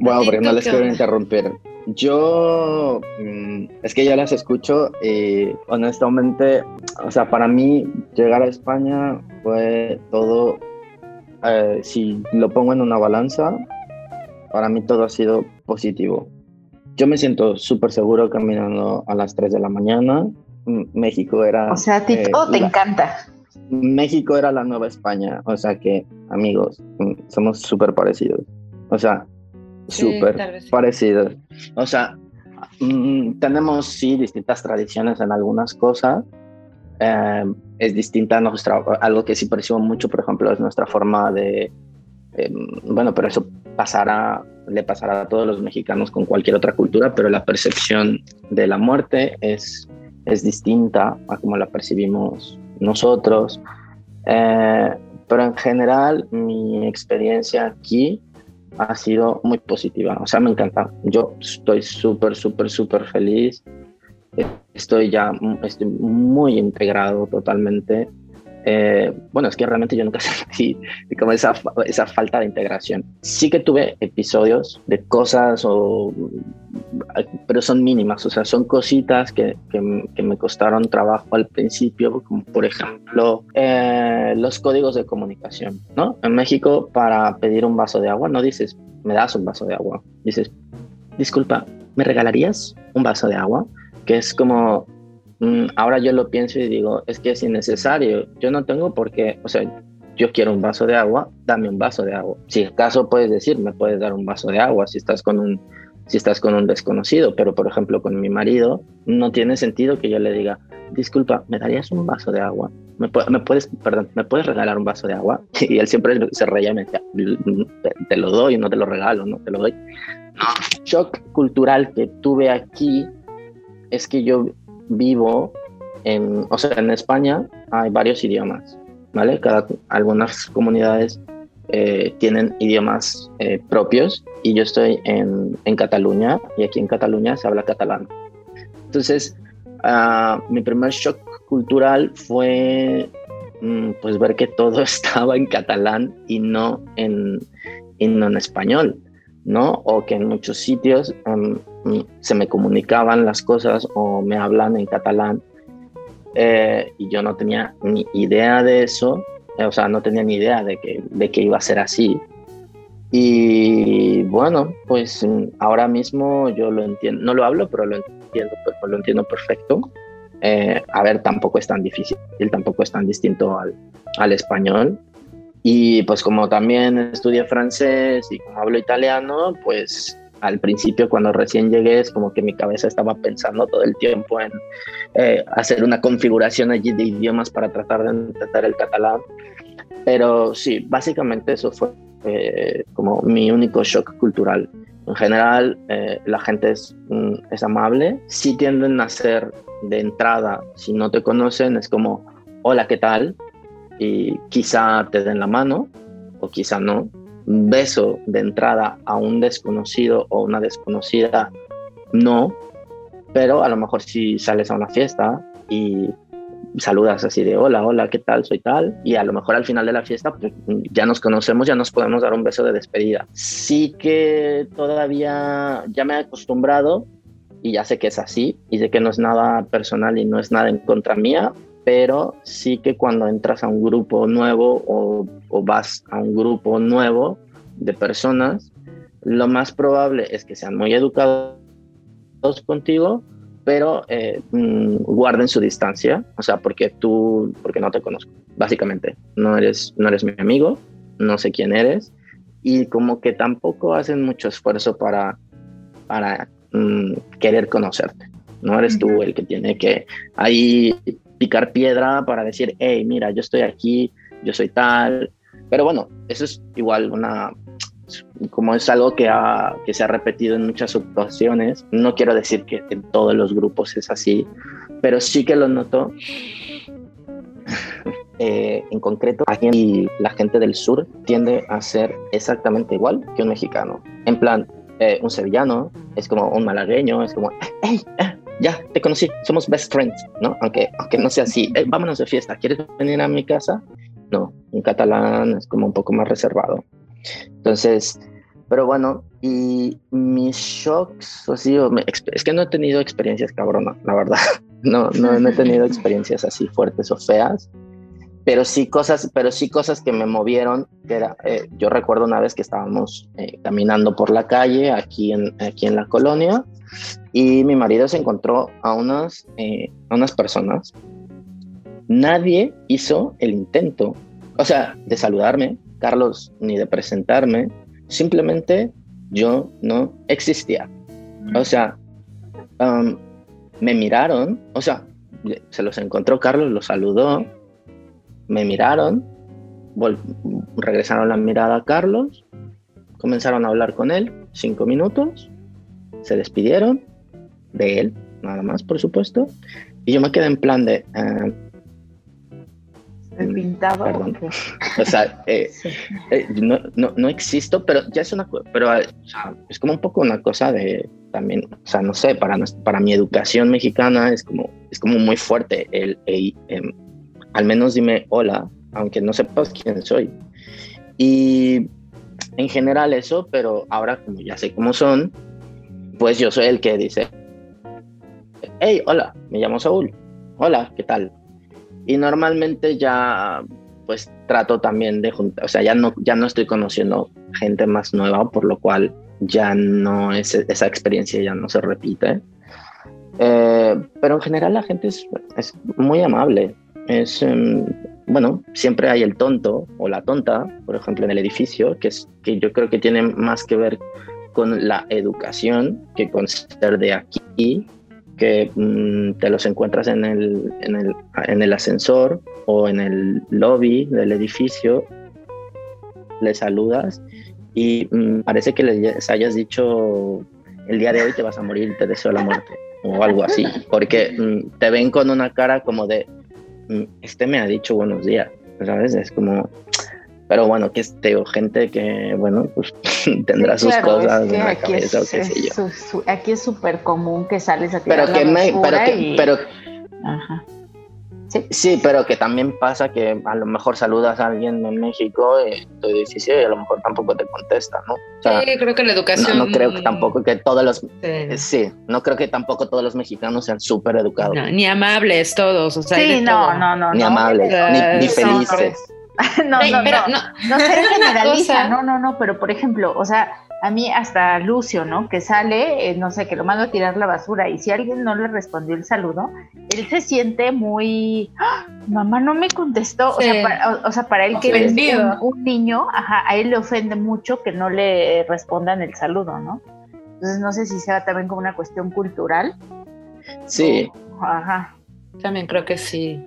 Bueno, porque no les quiero interrumpir. Yo, mm, es que ya las escucho y honestamente, o sea, para mí llegar a España fue todo, eh, si lo pongo en una balanza, para mí todo ha sido positivo. Yo me siento súper seguro caminando a las 3 de la mañana. México era... O sea, a ti eh, todo te encanta. México era la nueva España, o sea que, amigos, mm, somos súper parecidos. O sea, súper parecidos. O sea, mm, tenemos sí distintas tradiciones en algunas cosas. Eh, es distinta nuestra, algo que sí percibo mucho, por ejemplo, es nuestra forma de, em, bueno, pero eso pasará, le pasará a todos los mexicanos con cualquier otra cultura, pero la percepción de la muerte es, es distinta a como la percibimos nosotros. Eh, pero en general, mi experiencia aquí ha sido muy positiva. O sea, me encanta. Yo estoy súper, súper, súper feliz. Estoy ya estoy muy integrado totalmente. Eh, bueno, es que realmente yo nunca [LAUGHS] sentí como esa, esa falta de integración. Sí que tuve episodios de cosas o pero son mínimas, o sea, son cositas que, que, me costaron trabajo al principio, como por ejemplo eh, los códigos de comunicación, ¿no? En México, para pedir un vaso de agua, no dices, me das un vaso de agua, dices, disculpa, ¿me regalarías un vaso de agua? Que es como, mm, ahora yo lo pienso y digo, es que es innecesario, yo no tengo por qué, o sea, yo quiero un vaso de agua, dame un vaso de agua. Si acaso puedes decir, me puedes dar un vaso de agua si estás con un si estás con un desconocido, pero por ejemplo con mi marido no tiene sentido que yo le diga, disculpa, ¿me darías un vaso de agua? ¿Me, puedes, perdón, ¿me puedes regalar un vaso de agua? [LAUGHS] Y él siempre se reía y me decía, te lo doy, no te lo regalo, no te lo doy. Shock cultural que tuve aquí es que yo vivo en, o sea, en España hay varios idiomas, ¿vale? Cada, algunas comunidades eh, tienen idiomas eh, propios y yo estoy en, en, Cataluña y aquí en Cataluña se habla catalán. Entonces, uh, mi primer shock cultural fue mm, pues ver que todo [LAUGHS] estaba en catalán y no en, no en español, ¿no? O que en muchos sitios um, se me comunicaban las cosas o me hablan en catalán eh, y yo no tenía ni idea de eso o sea, no tenía ni idea de que, de que iba a ser así. Y bueno, pues ahora mismo yo lo entiendo, no lo hablo, pero lo entiendo, lo entiendo perfecto. Eh, a ver, tampoco es tan difícil, tampoco es tan distinto al, al español. Y pues como también estudié francés y como hablo italiano, pues al principio cuando recién llegué es como que mi cabeza estaba pensando todo el tiempo en eh, hacer una configuración allí de idiomas para tratar de entender el catalán. Pero sí, básicamente eso fue eh, como mi único shock cultural. En general, eh, la gente es, mm, es amable. Sí tienden a ser de entrada, si no te conocen, es como, hola, ¿qué tal? Y quizá te den la mano o quizá no beso de entrada a un desconocido o una desconocida, no, pero a lo mejor si sales a una fiesta y saludas así de hola, hola, ¿qué tal? Soy tal. Y a lo mejor al final de la fiesta pues, ya nos conocemos, ya nos podemos dar un beso de despedida. Sí que todavía ya me he acostumbrado y ya sé que es así y sé que no es nada personal y no es nada en contra mía, pero sí que cuando entras a un grupo nuevo o, vas a un grupo nuevo de personas, lo más probable es que sean muy educados contigo, pero eh, mm, guarden su distancia, o sea, porque tú, porque no te conozco, básicamente, no eres, no eres mi amigo, no sé quién eres, y como que tampoco hacen mucho esfuerzo para, para mm, querer conocerte. No eres tú el que tiene que ahí picar piedra para decir, hey, mira, yo estoy aquí, yo soy tal. Pero bueno, eso es igual una, como es algo que, ha, que se ha repetido en muchas ocasiones, no quiero decir que en todos los grupos es así, pero sí que lo noto. [LAUGHS] Eh, en concreto, aquí la gente del sur tiende a ser exactamente igual que un mexicano. En plan, eh, un sevillano es como un malagueño, es como, hey, eh, ya, te conocí, somos best friends, ¿no? Aunque, aunque no sea así, eh, vámonos de fiesta, ¿quieres venir a mi casa? No, un catalán es como un poco más reservado. Entonces, pero bueno, y mis shocks, así, es que no he tenido experiencias cabronas, la verdad. [LAUGHS] No, no, he tenido experiencias así fuertes o feas, pero sí cosas, pero sí cosas que me movieron. Que era, eh, yo recuerdo una vez que estábamos eh, caminando por la calle aquí en, aquí en la colonia y mi marido se encontró a unas, eh, a unas personas. Nadie hizo el intento, o sea, de saludarme, Carlos, ni de presentarme. Simplemente yo no existía. O sea, um, me miraron, o sea, se los encontró Carlos, los saludó, me miraron, regresaron la mirada a Carlos, comenzaron a hablar con él cinco minutos, se despidieron de él, nada más, por supuesto. Y yo me quedé en plan de... Uh, pintado. Perdón. [LAUGHS] O sea, eh, eh, no, no, no, existo, pero ya es una pero es como un poco una cosa de también, o sea, no sé, para, para mi educación mexicana es como, es como muy fuerte el, em, al menos dime hola, aunque no sepas quién soy. Y en general eso, pero ahora como ya sé cómo son, pues yo soy el que dice, hey, hola, me llamo Saúl, hola, ¿qué tal? Y normalmente ya pues trato también de juntar, o sea, ya no, ya no estoy conociendo gente más nueva, por lo cual ya no es, esa experiencia ya no se repite. Eh, pero en general la gente es, es muy amable. Es, em, bueno, siempre hay el tonto o la tonta, por ejemplo, en el edificio, que, es, que yo creo que tiene más que ver con la educación que con ser de aquí, que mm, te los encuentras en el, en, el, en el ascensor o en el lobby del edificio, le saludas y mm, parece que les hayas dicho el día de hoy te vas a morir, te deseo la muerte o algo así, porque mm, te ven con una cara como de, este me ha dicho buenos días, ¿sabes? Es como, pero bueno, que este gente que, bueno, pues [LAUGHS] tendrá sus cosas en la cabeza o qué sé yo. aquí es súper común que sales a tirar pero que me, pero que, pero, Ajá. Sí. pero que también pasa que a lo mejor saludas a alguien en México y tu edificio y a lo mejor tampoco te contesta, ¿no? sí, creo que la educación... No, creo que tampoco que todos los... Sí. no creo que tampoco todos los mexicanos sean súper educados. ni amables todos, o sea... Sí, no, no, no, Ni amables, ni, felices. [LAUGHS] no, no, no, no, no, se generaliza, no, no, no, pero por ejemplo, o sea, a mí hasta Lucio, ¿no? Que sale, eh, no sé, que lo mando a tirar la basura y si alguien no le respondió el saludo, él se siente muy, ¡Ah! mamá no me contestó, o, sea, para, o, sea, para, él que es un, niño, ajá, a él le ofende mucho que no le respondan el saludo, ¿no? Entonces no sé si sea también como una cuestión cultural. Sí. ajá. También creo que sí.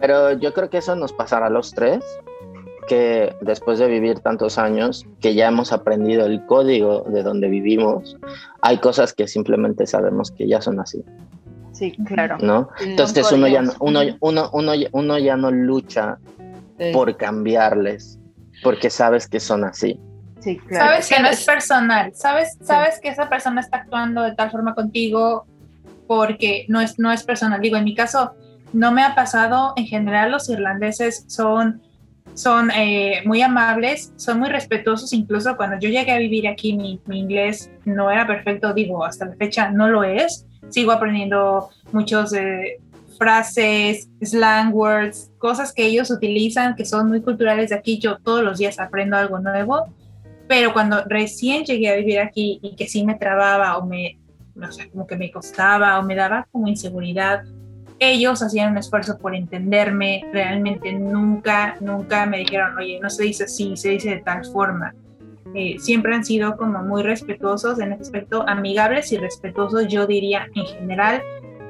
Pero yo creo que eso nos pasará a los tres que después de vivir tantos años, que ya hemos aprendido el código de donde vivimos, hay cosas que simplemente sabemos que ya son así. Sí, claro. ¿No? Entonces uno ya no, uno, uno, uno, uno ya no lucha por cambiarles, porque sabes que son así. Sí, claro. Sabes que no es personal, sabes, sabes que esa persona está actuando de tal forma contigo porque no es, no es personal. Digo, en mi caso, no me ha pasado, en general los irlandeses son son eh, muy amables, son muy respetuosos, incluso cuando yo llegué a vivir aquí mi, inglés no era perfecto, digo, hasta la fecha no lo es, sigo aprendiendo muchos eh, frases, slang words, cosas que ellos utilizan que son muy culturales de aquí, yo todos los días aprendo algo nuevo, pero cuando recién llegué a vivir aquí y que sí me trababa o me, no sé, como que me costaba o me daba como inseguridad ellos hacían un esfuerzo por entenderme, realmente nunca, nunca me dijeron, oye, no se dice así, se dice de tal forma. Eh, siempre han sido como muy respetuosos en ese aspecto, amigables y respetuosos, yo diría en general.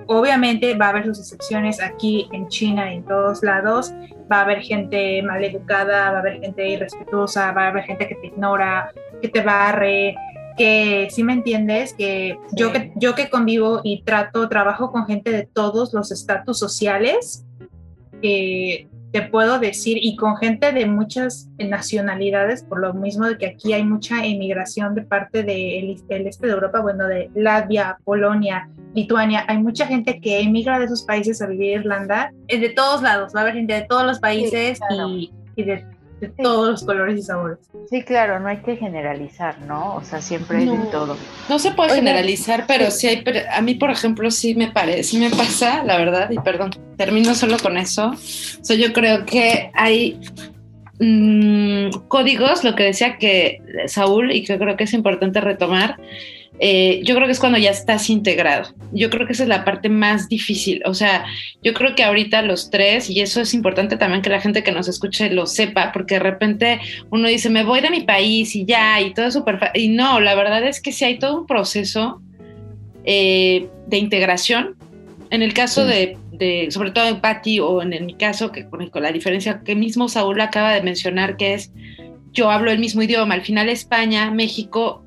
Obviamente va a haber sus excepciones aquí en China y en todos lados. Va a haber gente mal educada, va a haber gente irrespetuosa, va a haber gente que te ignora, que te barre, que si me entiendes, que yo, que yo que convivo y trato, trabajo con gente de todos los estatus sociales, te puedo decir, y con gente de muchas nacionalidades, por lo mismo de que aquí hay mucha emigración de parte del este de Europa, bueno, de Latvia, Polonia, Lituania, hay mucha gente que emigra de esos países a vivir en Irlanda, es de todos lados, va a haber gente de todos los países y, y de de todos los colores y sabores. Sí, claro, no hay que generalizar, ¿no? O sea, siempre hay de todo. No se puede generalizar, pero sí hay, a mí, por ejemplo, sí me parece, sí me pasa, la verdad, y perdón, termino solo con eso. O sea, yo creo que hay mm, códigos, lo que decía que Saúl, y que creo que es importante retomar, eh, yo creo que es cuando ya estás integrado. Yo creo que esa es la parte más difícil. O sea, yo creo que ahorita los tres, y eso es importante también que la gente que nos escuche lo sepa, porque de repente uno dice, me voy de mi país y ya, y todo es súper Y no, la verdad es que sí hay todo un proceso eh, de integración. En el caso de, sobre todo en Patti, o en, mi caso, que con la diferencia que mismo Saúl acaba de mencionar, que es yo hablo el mismo idioma. Al final España, México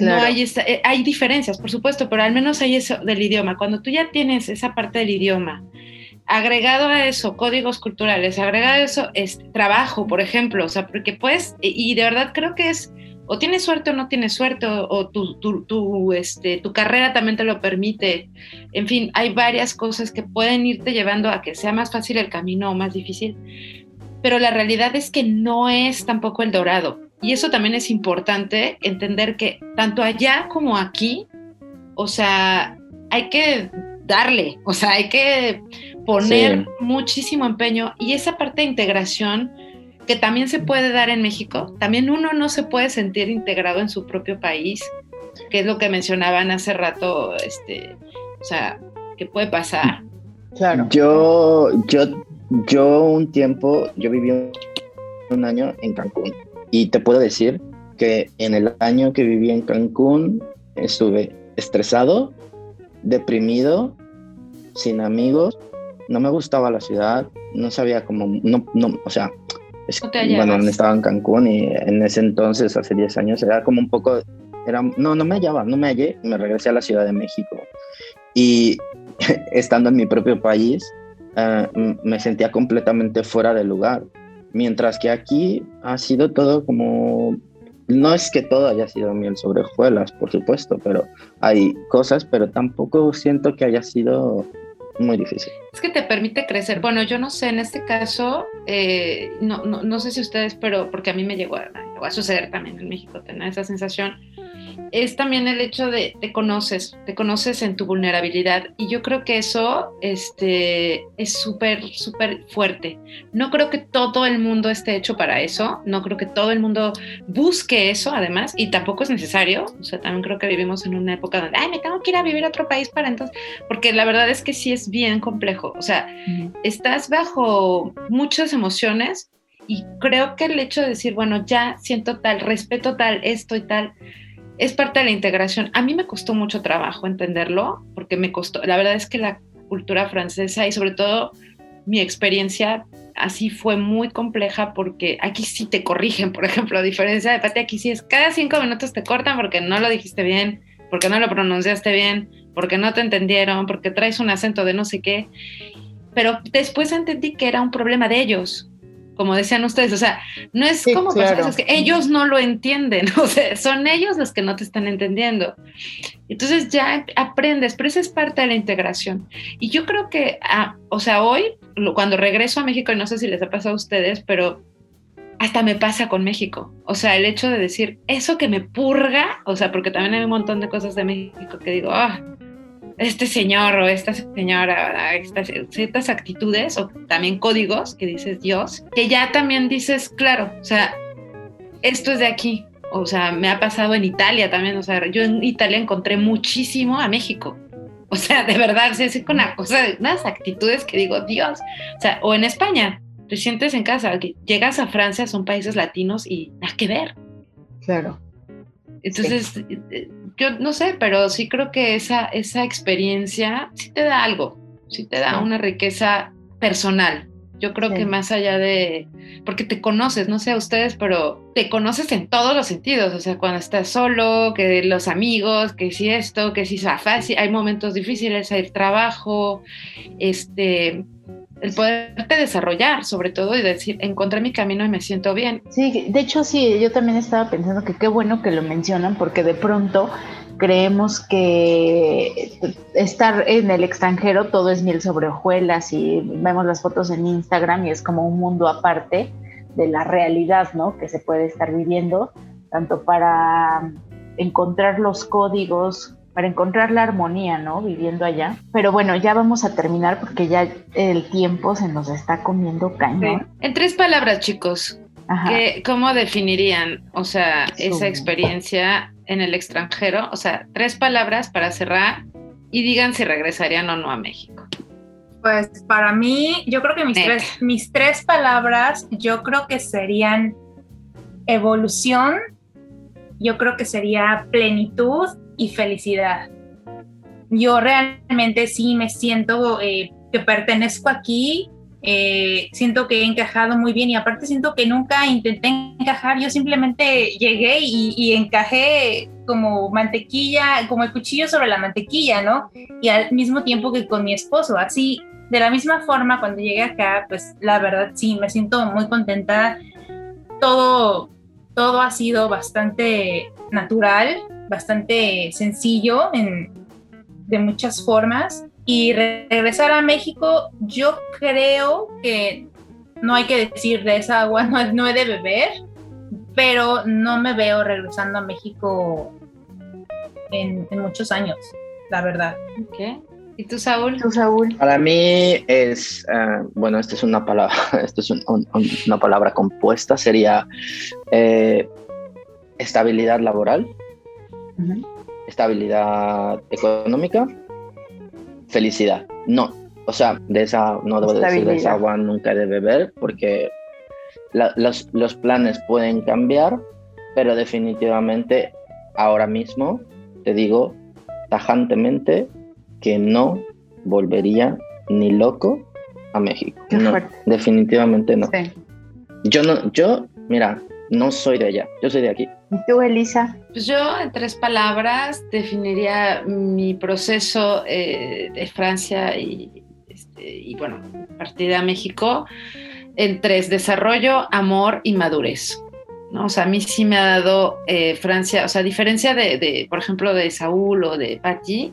no hay, eh, hay diferencias, por supuesto, pero al menos hay eso del idioma. Cuando tú ya tienes esa parte del idioma, agregado a eso códigos culturales, agregado a eso es trabajo, por ejemplo, o sea, porque pues, y de verdad creo que es, o tienes suerte o no tienes suerte, o, tu, tu, tu, este, tu carrera también te lo permite. En fin, hay varias cosas que pueden irte llevando a que sea más fácil el camino o más difícil, pero la realidad es que no es tampoco el dorado. Y eso también es importante entender que tanto allá como aquí o sea, hay que darle, o sea, hay que poner muchísimo empeño y esa parte de integración que también se puede dar en México, también uno no se puede sentir integrado en su propio país, que es lo que mencionaban hace rato, este, o sea, que puede pasar. Claro. Yo, yo, yo un tiempo, yo viví un año en Cancún y te puedo decir que en el año que viví en Cancún estuve estresado, deprimido, sin amigos, no me gustaba la ciudad, no sabía cómo, no, no, o sea, bueno, estaba en Cancún y en ese entonces, hace 10 años, era como un poco, era, no, no me hallaba, no me hallé, me regresé a la Ciudad de México. Y [LAUGHS] estando en mi propio país, eh, me sentía completamente fuera de lugar. Mientras que aquí ha sido todo como no es que todo haya sido miel sobre hojuelas, por supuesto, pero hay cosas, pero tampoco siento que haya sido muy difícil. Es que te permite crecer. Bueno, yo no sé, en este caso, eh, no, no, no, sé si ustedes, pero porque a mí me llegó a, a suceder también en México, tener esa sensación es también el hecho de te conoces, te conoces en tu vulnerabilidad y yo creo que eso este, es súper, súper fuerte. No creo que todo el mundo esté hecho para eso, no creo que todo el mundo busque eso además y tampoco es necesario, o sea, también creo que vivimos en una época donde, ay, me tengo que ir a vivir a otro país para entonces, porque la verdad es que sí es bien complejo, o sea, estás bajo muchas emociones y creo que el hecho de decir, bueno, ya siento tal, respeto tal, esto y tal, es parte de la integración. A mí me costó mucho trabajo entenderlo, porque me costó, la verdad es que la cultura francesa y sobre todo mi experiencia así fue muy compleja porque aquí sí te corrigen, por ejemplo, a diferencia de Pati, aquí sí es cada cinco minutos te cortan porque no lo dijiste bien, porque no lo pronunciaste bien, porque no te entendieron, porque traes un acento de no sé qué. Pero después entendí que era un problema de ellos, como decían ustedes, o sea, no es como personas que ellos no lo entienden, [LAUGHS] o sea, son ellos los que no te están entendiendo. Entonces ya aprendes, pero esa es parte de la integración. Y yo creo que, ah, o sea, hoy, cuando regreso a México, y no sé si les ha pasado a ustedes, pero hasta me pasa con México. O sea, el hecho de decir eso que me purga, o sea, porque también hay un montón de cosas de México que digo, ah, este señor o esta señora, estas, ciertas actitudes o también códigos que dices Dios, que ya también dices, claro, o sea, esto es de aquí. O sea, me ha pasado en Italia también, o sea, yo en Italia encontré muchísimo a México. O sea, de verdad, sí, con una cosa, unas actitudes que digo, Dios. O sea, o en España, te sientes en casa, llegas a Francia, son países latinos y nada que ver. Claro. Entonces, eh, yo no sé, pero sí creo que esa, esa experiencia sí te da algo, sí te da una riqueza personal. Yo creo que más allá de, porque te conoces, no sé a ustedes, pero te conoces en todos los sentidos, o sea, cuando estás solo, que los amigos, que si esto, que si es fácil, hay momentos difíciles, hay trabajo, este, el poderte desarrollar, sobre todo, y decir, encontré mi camino y me siento bien. Sí, de hecho, sí, yo también estaba pensando que qué bueno que lo mencionan, porque de pronto creemos que estar en el extranjero todo es miel sobre hojuelas y vemos las fotos en Instagram y es como un mundo aparte de la realidad, ¿no? Que se puede estar viviendo, tanto para encontrar los códigos para encontrar la armonía, ¿no? Viviendo allá. Pero bueno, ya vamos a terminar porque ya el tiempo se nos está comiendo cañón. En tres palabras, chicos, ¿cómo definirían, o sea, esa experiencia en el extranjero? O sea, tres palabras para cerrar y digan si regresarían o no a México. Pues para mí, yo creo que mis, tres, mis tres palabras, yo creo que serían evolución, yo creo que sería plenitud y felicidad. Yo realmente sí me siento eh, que pertenezco aquí, eh, siento que he encajado muy bien y aparte siento que nunca intenté encajar, yo simplemente llegué y, encajé como mantequilla, como el cuchillo sobre la mantequilla, ¿no? Y al mismo tiempo que con mi esposo, así, de la misma forma, cuando llegué acá, pues la verdad sí, me siento muy contenta. Todo, todo ha sido bastante natural, bastante sencillo en, de muchas formas. Y regresar a México, yo creo que no hay que decir de esa agua, [LAUGHS] no, no he de beber, pero no me veo regresando a México en, muchos años. la verdad. Ok. ¿Y tú, Saúl? ¿Tú, Saúl? Para mí es, uh, bueno, esta es una palabra, [LAUGHS] esto es un, un, una palabra compuesta, sería eh, estabilidad laboral, uh -huh. estabilidad económica, felicidad. No, o sea, de esa, no debo decir de esa agua nunca de beber, porque la, los, los planes pueden cambiar, pero definitivamente ahora mismo te digo tajantemente que no volvería ni loco a México. No, definitivamente no. Sí. Yo no, yo, mira, no soy de allá, yo soy de aquí. ¿Y tú, Elisa? Pues yo, en tres palabras, definiría mi proceso eh, de Francia y, este, y, bueno, partida a México en tres, desarrollo, amor y madurez. ¿no? O sea, a mí sí me ha dado eh, Francia, o sea, a diferencia de, de, por ejemplo, de Saúl o de Patti,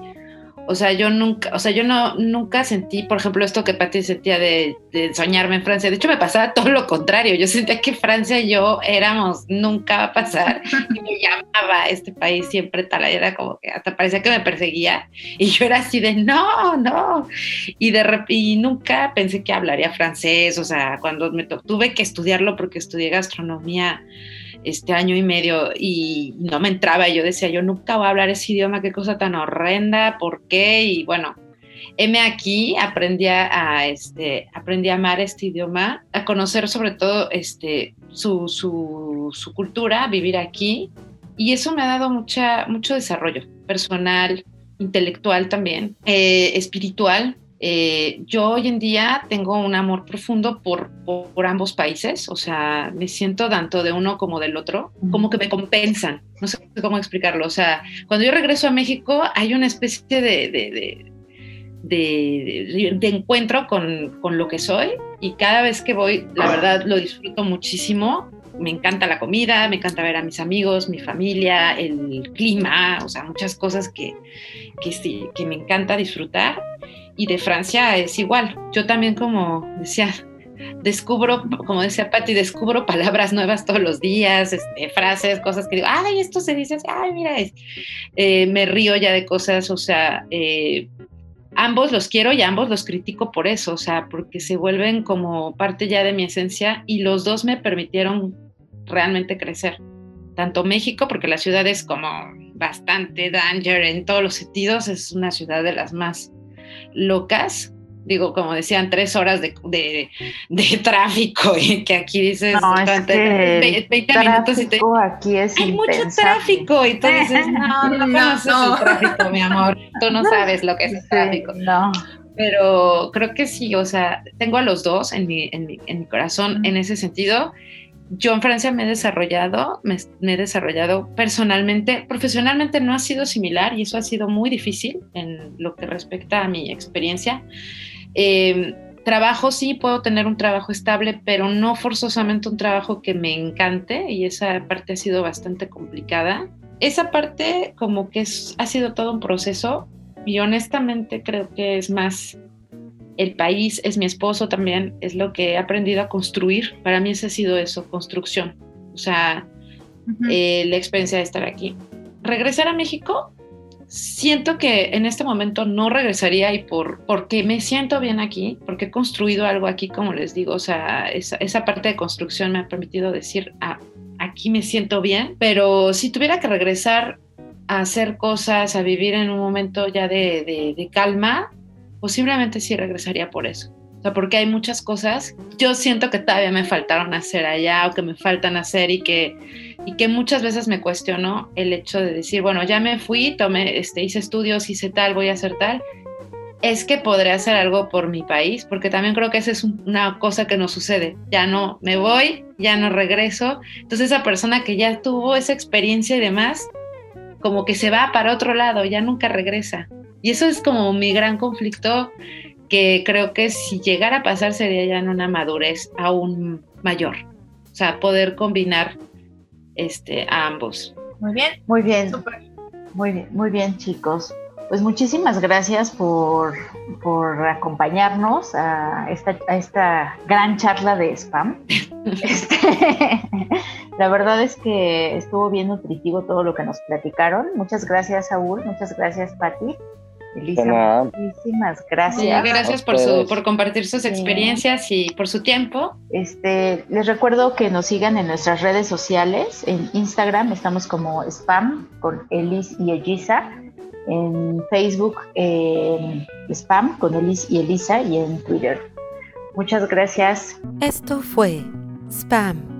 o sea, yo nunca, o sea, yo no, nunca sentí, por ejemplo, esto que Patti sentía de, de, soñarme en Francia. De hecho, me pasaba todo lo contrario. Yo sentía que Francia y yo éramos, nunca va a pasar. [LAUGHS] Y me llamaba este país siempre tal, era como que hasta parecía que me perseguía. Y yo era así de, no, no. Y, de, y nunca pensé que hablaría francés. O sea, cuando me tuve que estudiarlo porque estudié gastronomía este año y medio y no me entraba. Yo decía, yo nunca voy a hablar ese idioma, qué cosa tan horrenda, ¿por qué? Y bueno, heme aquí, aprendí a, este, aprendí a amar este idioma, a conocer sobre todo este, su, su, su cultura, vivir aquí. Y eso me ha dado mucha, mucho desarrollo personal, intelectual también, eh, espiritual, eh, yo hoy en día tengo un amor profundo por, por, por, ambos países, o sea, me siento tanto de uno como del otro, como que me compensan, no sé cómo explicarlo, o sea, cuando yo regreso a México hay una especie de, de, de, de encuentro con, con, lo que soy y cada vez que voy, la verdad, lo disfruto muchísimo. Me encanta la comida, me encanta ver a mis amigos, mi familia, el clima, o sea, muchas cosas que, que, que me encanta disfrutar y de Francia es igual. Yo también, como decía, descubro, como decía Patti, descubro palabras nuevas todos los días, este, frases, cosas que digo, ay, esto se dice así, ay, mira. Eh, me río ya de cosas, o sea, eh, ambos los quiero y ambos los critico por eso, o sea, porque se vuelven como parte ya de mi esencia y los dos me permitieron realmente crecer. Tanto México, porque la ciudad es como bastante danger en todos los sentidos, es una ciudad de las más locas, digo, como decían, tres horas de, de, de [LAUGHS] tráfico, y que aquí dices, no, es que 20 minutos y te aquí es hay mucho tráfico, y tú dices, [LAUGHS] no, no, conoces no. el tráfico, mi amor, tú no sabes lo que es el tráfico. No. Pero creo que sí, o sea, tengo a los dos en mi, en mi, en mi corazón mm. en ese sentido. Yo en Francia me he desarrollado, me, he desarrollado personalmente, profesionalmente no ha sido similar y eso ha sido muy difícil en lo que respecta a mi experiencia. Eh, trabajo sí, puedo tener un trabajo estable, pero no forzosamente un trabajo que me encante y esa parte ha sido bastante complicada. Esa parte como que es, ha sido todo un proceso y honestamente creo que es más el país, es mi esposo también, es lo que he aprendido a construir. Para mí ese ha sido eso, construcción. O sea, uh -huh. eh, la experiencia de estar aquí. Regresar a México, siento que en este momento no regresaría y por, porque me siento bien aquí, porque he construido algo aquí, como les digo, o sea, esa, esa parte de construcción me ha permitido decir, ah, aquí me siento bien, pero si tuviera que regresar a hacer cosas, a vivir en un momento ya de, de, de calma, posiblemente sí regresaría por eso. O sea, porque hay muchas cosas, yo siento que todavía me faltaron hacer allá o que me faltan hacer y que, y que muchas veces me cuestiono el hecho de decir, bueno, ya me fui, tomé, este, hice estudios, hice tal, voy a hacer tal. Es que podré hacer algo por mi país, porque también creo que esa es una cosa que nos sucede. Ya no me voy, ya no regreso. Entonces esa persona que ya tuvo esa experiencia y demás, como que se va para otro lado, ya nunca regresa. Y eso es como mi gran conflicto que creo que si llegara a pasar sería ya en una madurez aún mayor. O sea, poder combinar este, a ambos. Muy bien. Muy bien. Super. Muy bien, muy bien, chicos. Pues muchísimas gracias por, por acompañarnos a esta, a esta, gran charla de spam. [LAUGHS] este, [LAUGHS] la verdad es que estuvo bien nutritivo todo lo que nos platicaron. Muchas gracias, Saúl. Muchas gracias, Patti. Elisa, muchísimas gracias. gracias por, su, por compartir sus experiencias y por su tiempo. Este, les recuerdo que nos sigan en nuestras redes sociales. En Instagram estamos como Spam con Elis y Elisa. En Facebook Spam con Elis y Elisa y en Twitter. Muchas gracias. Esto fue Spam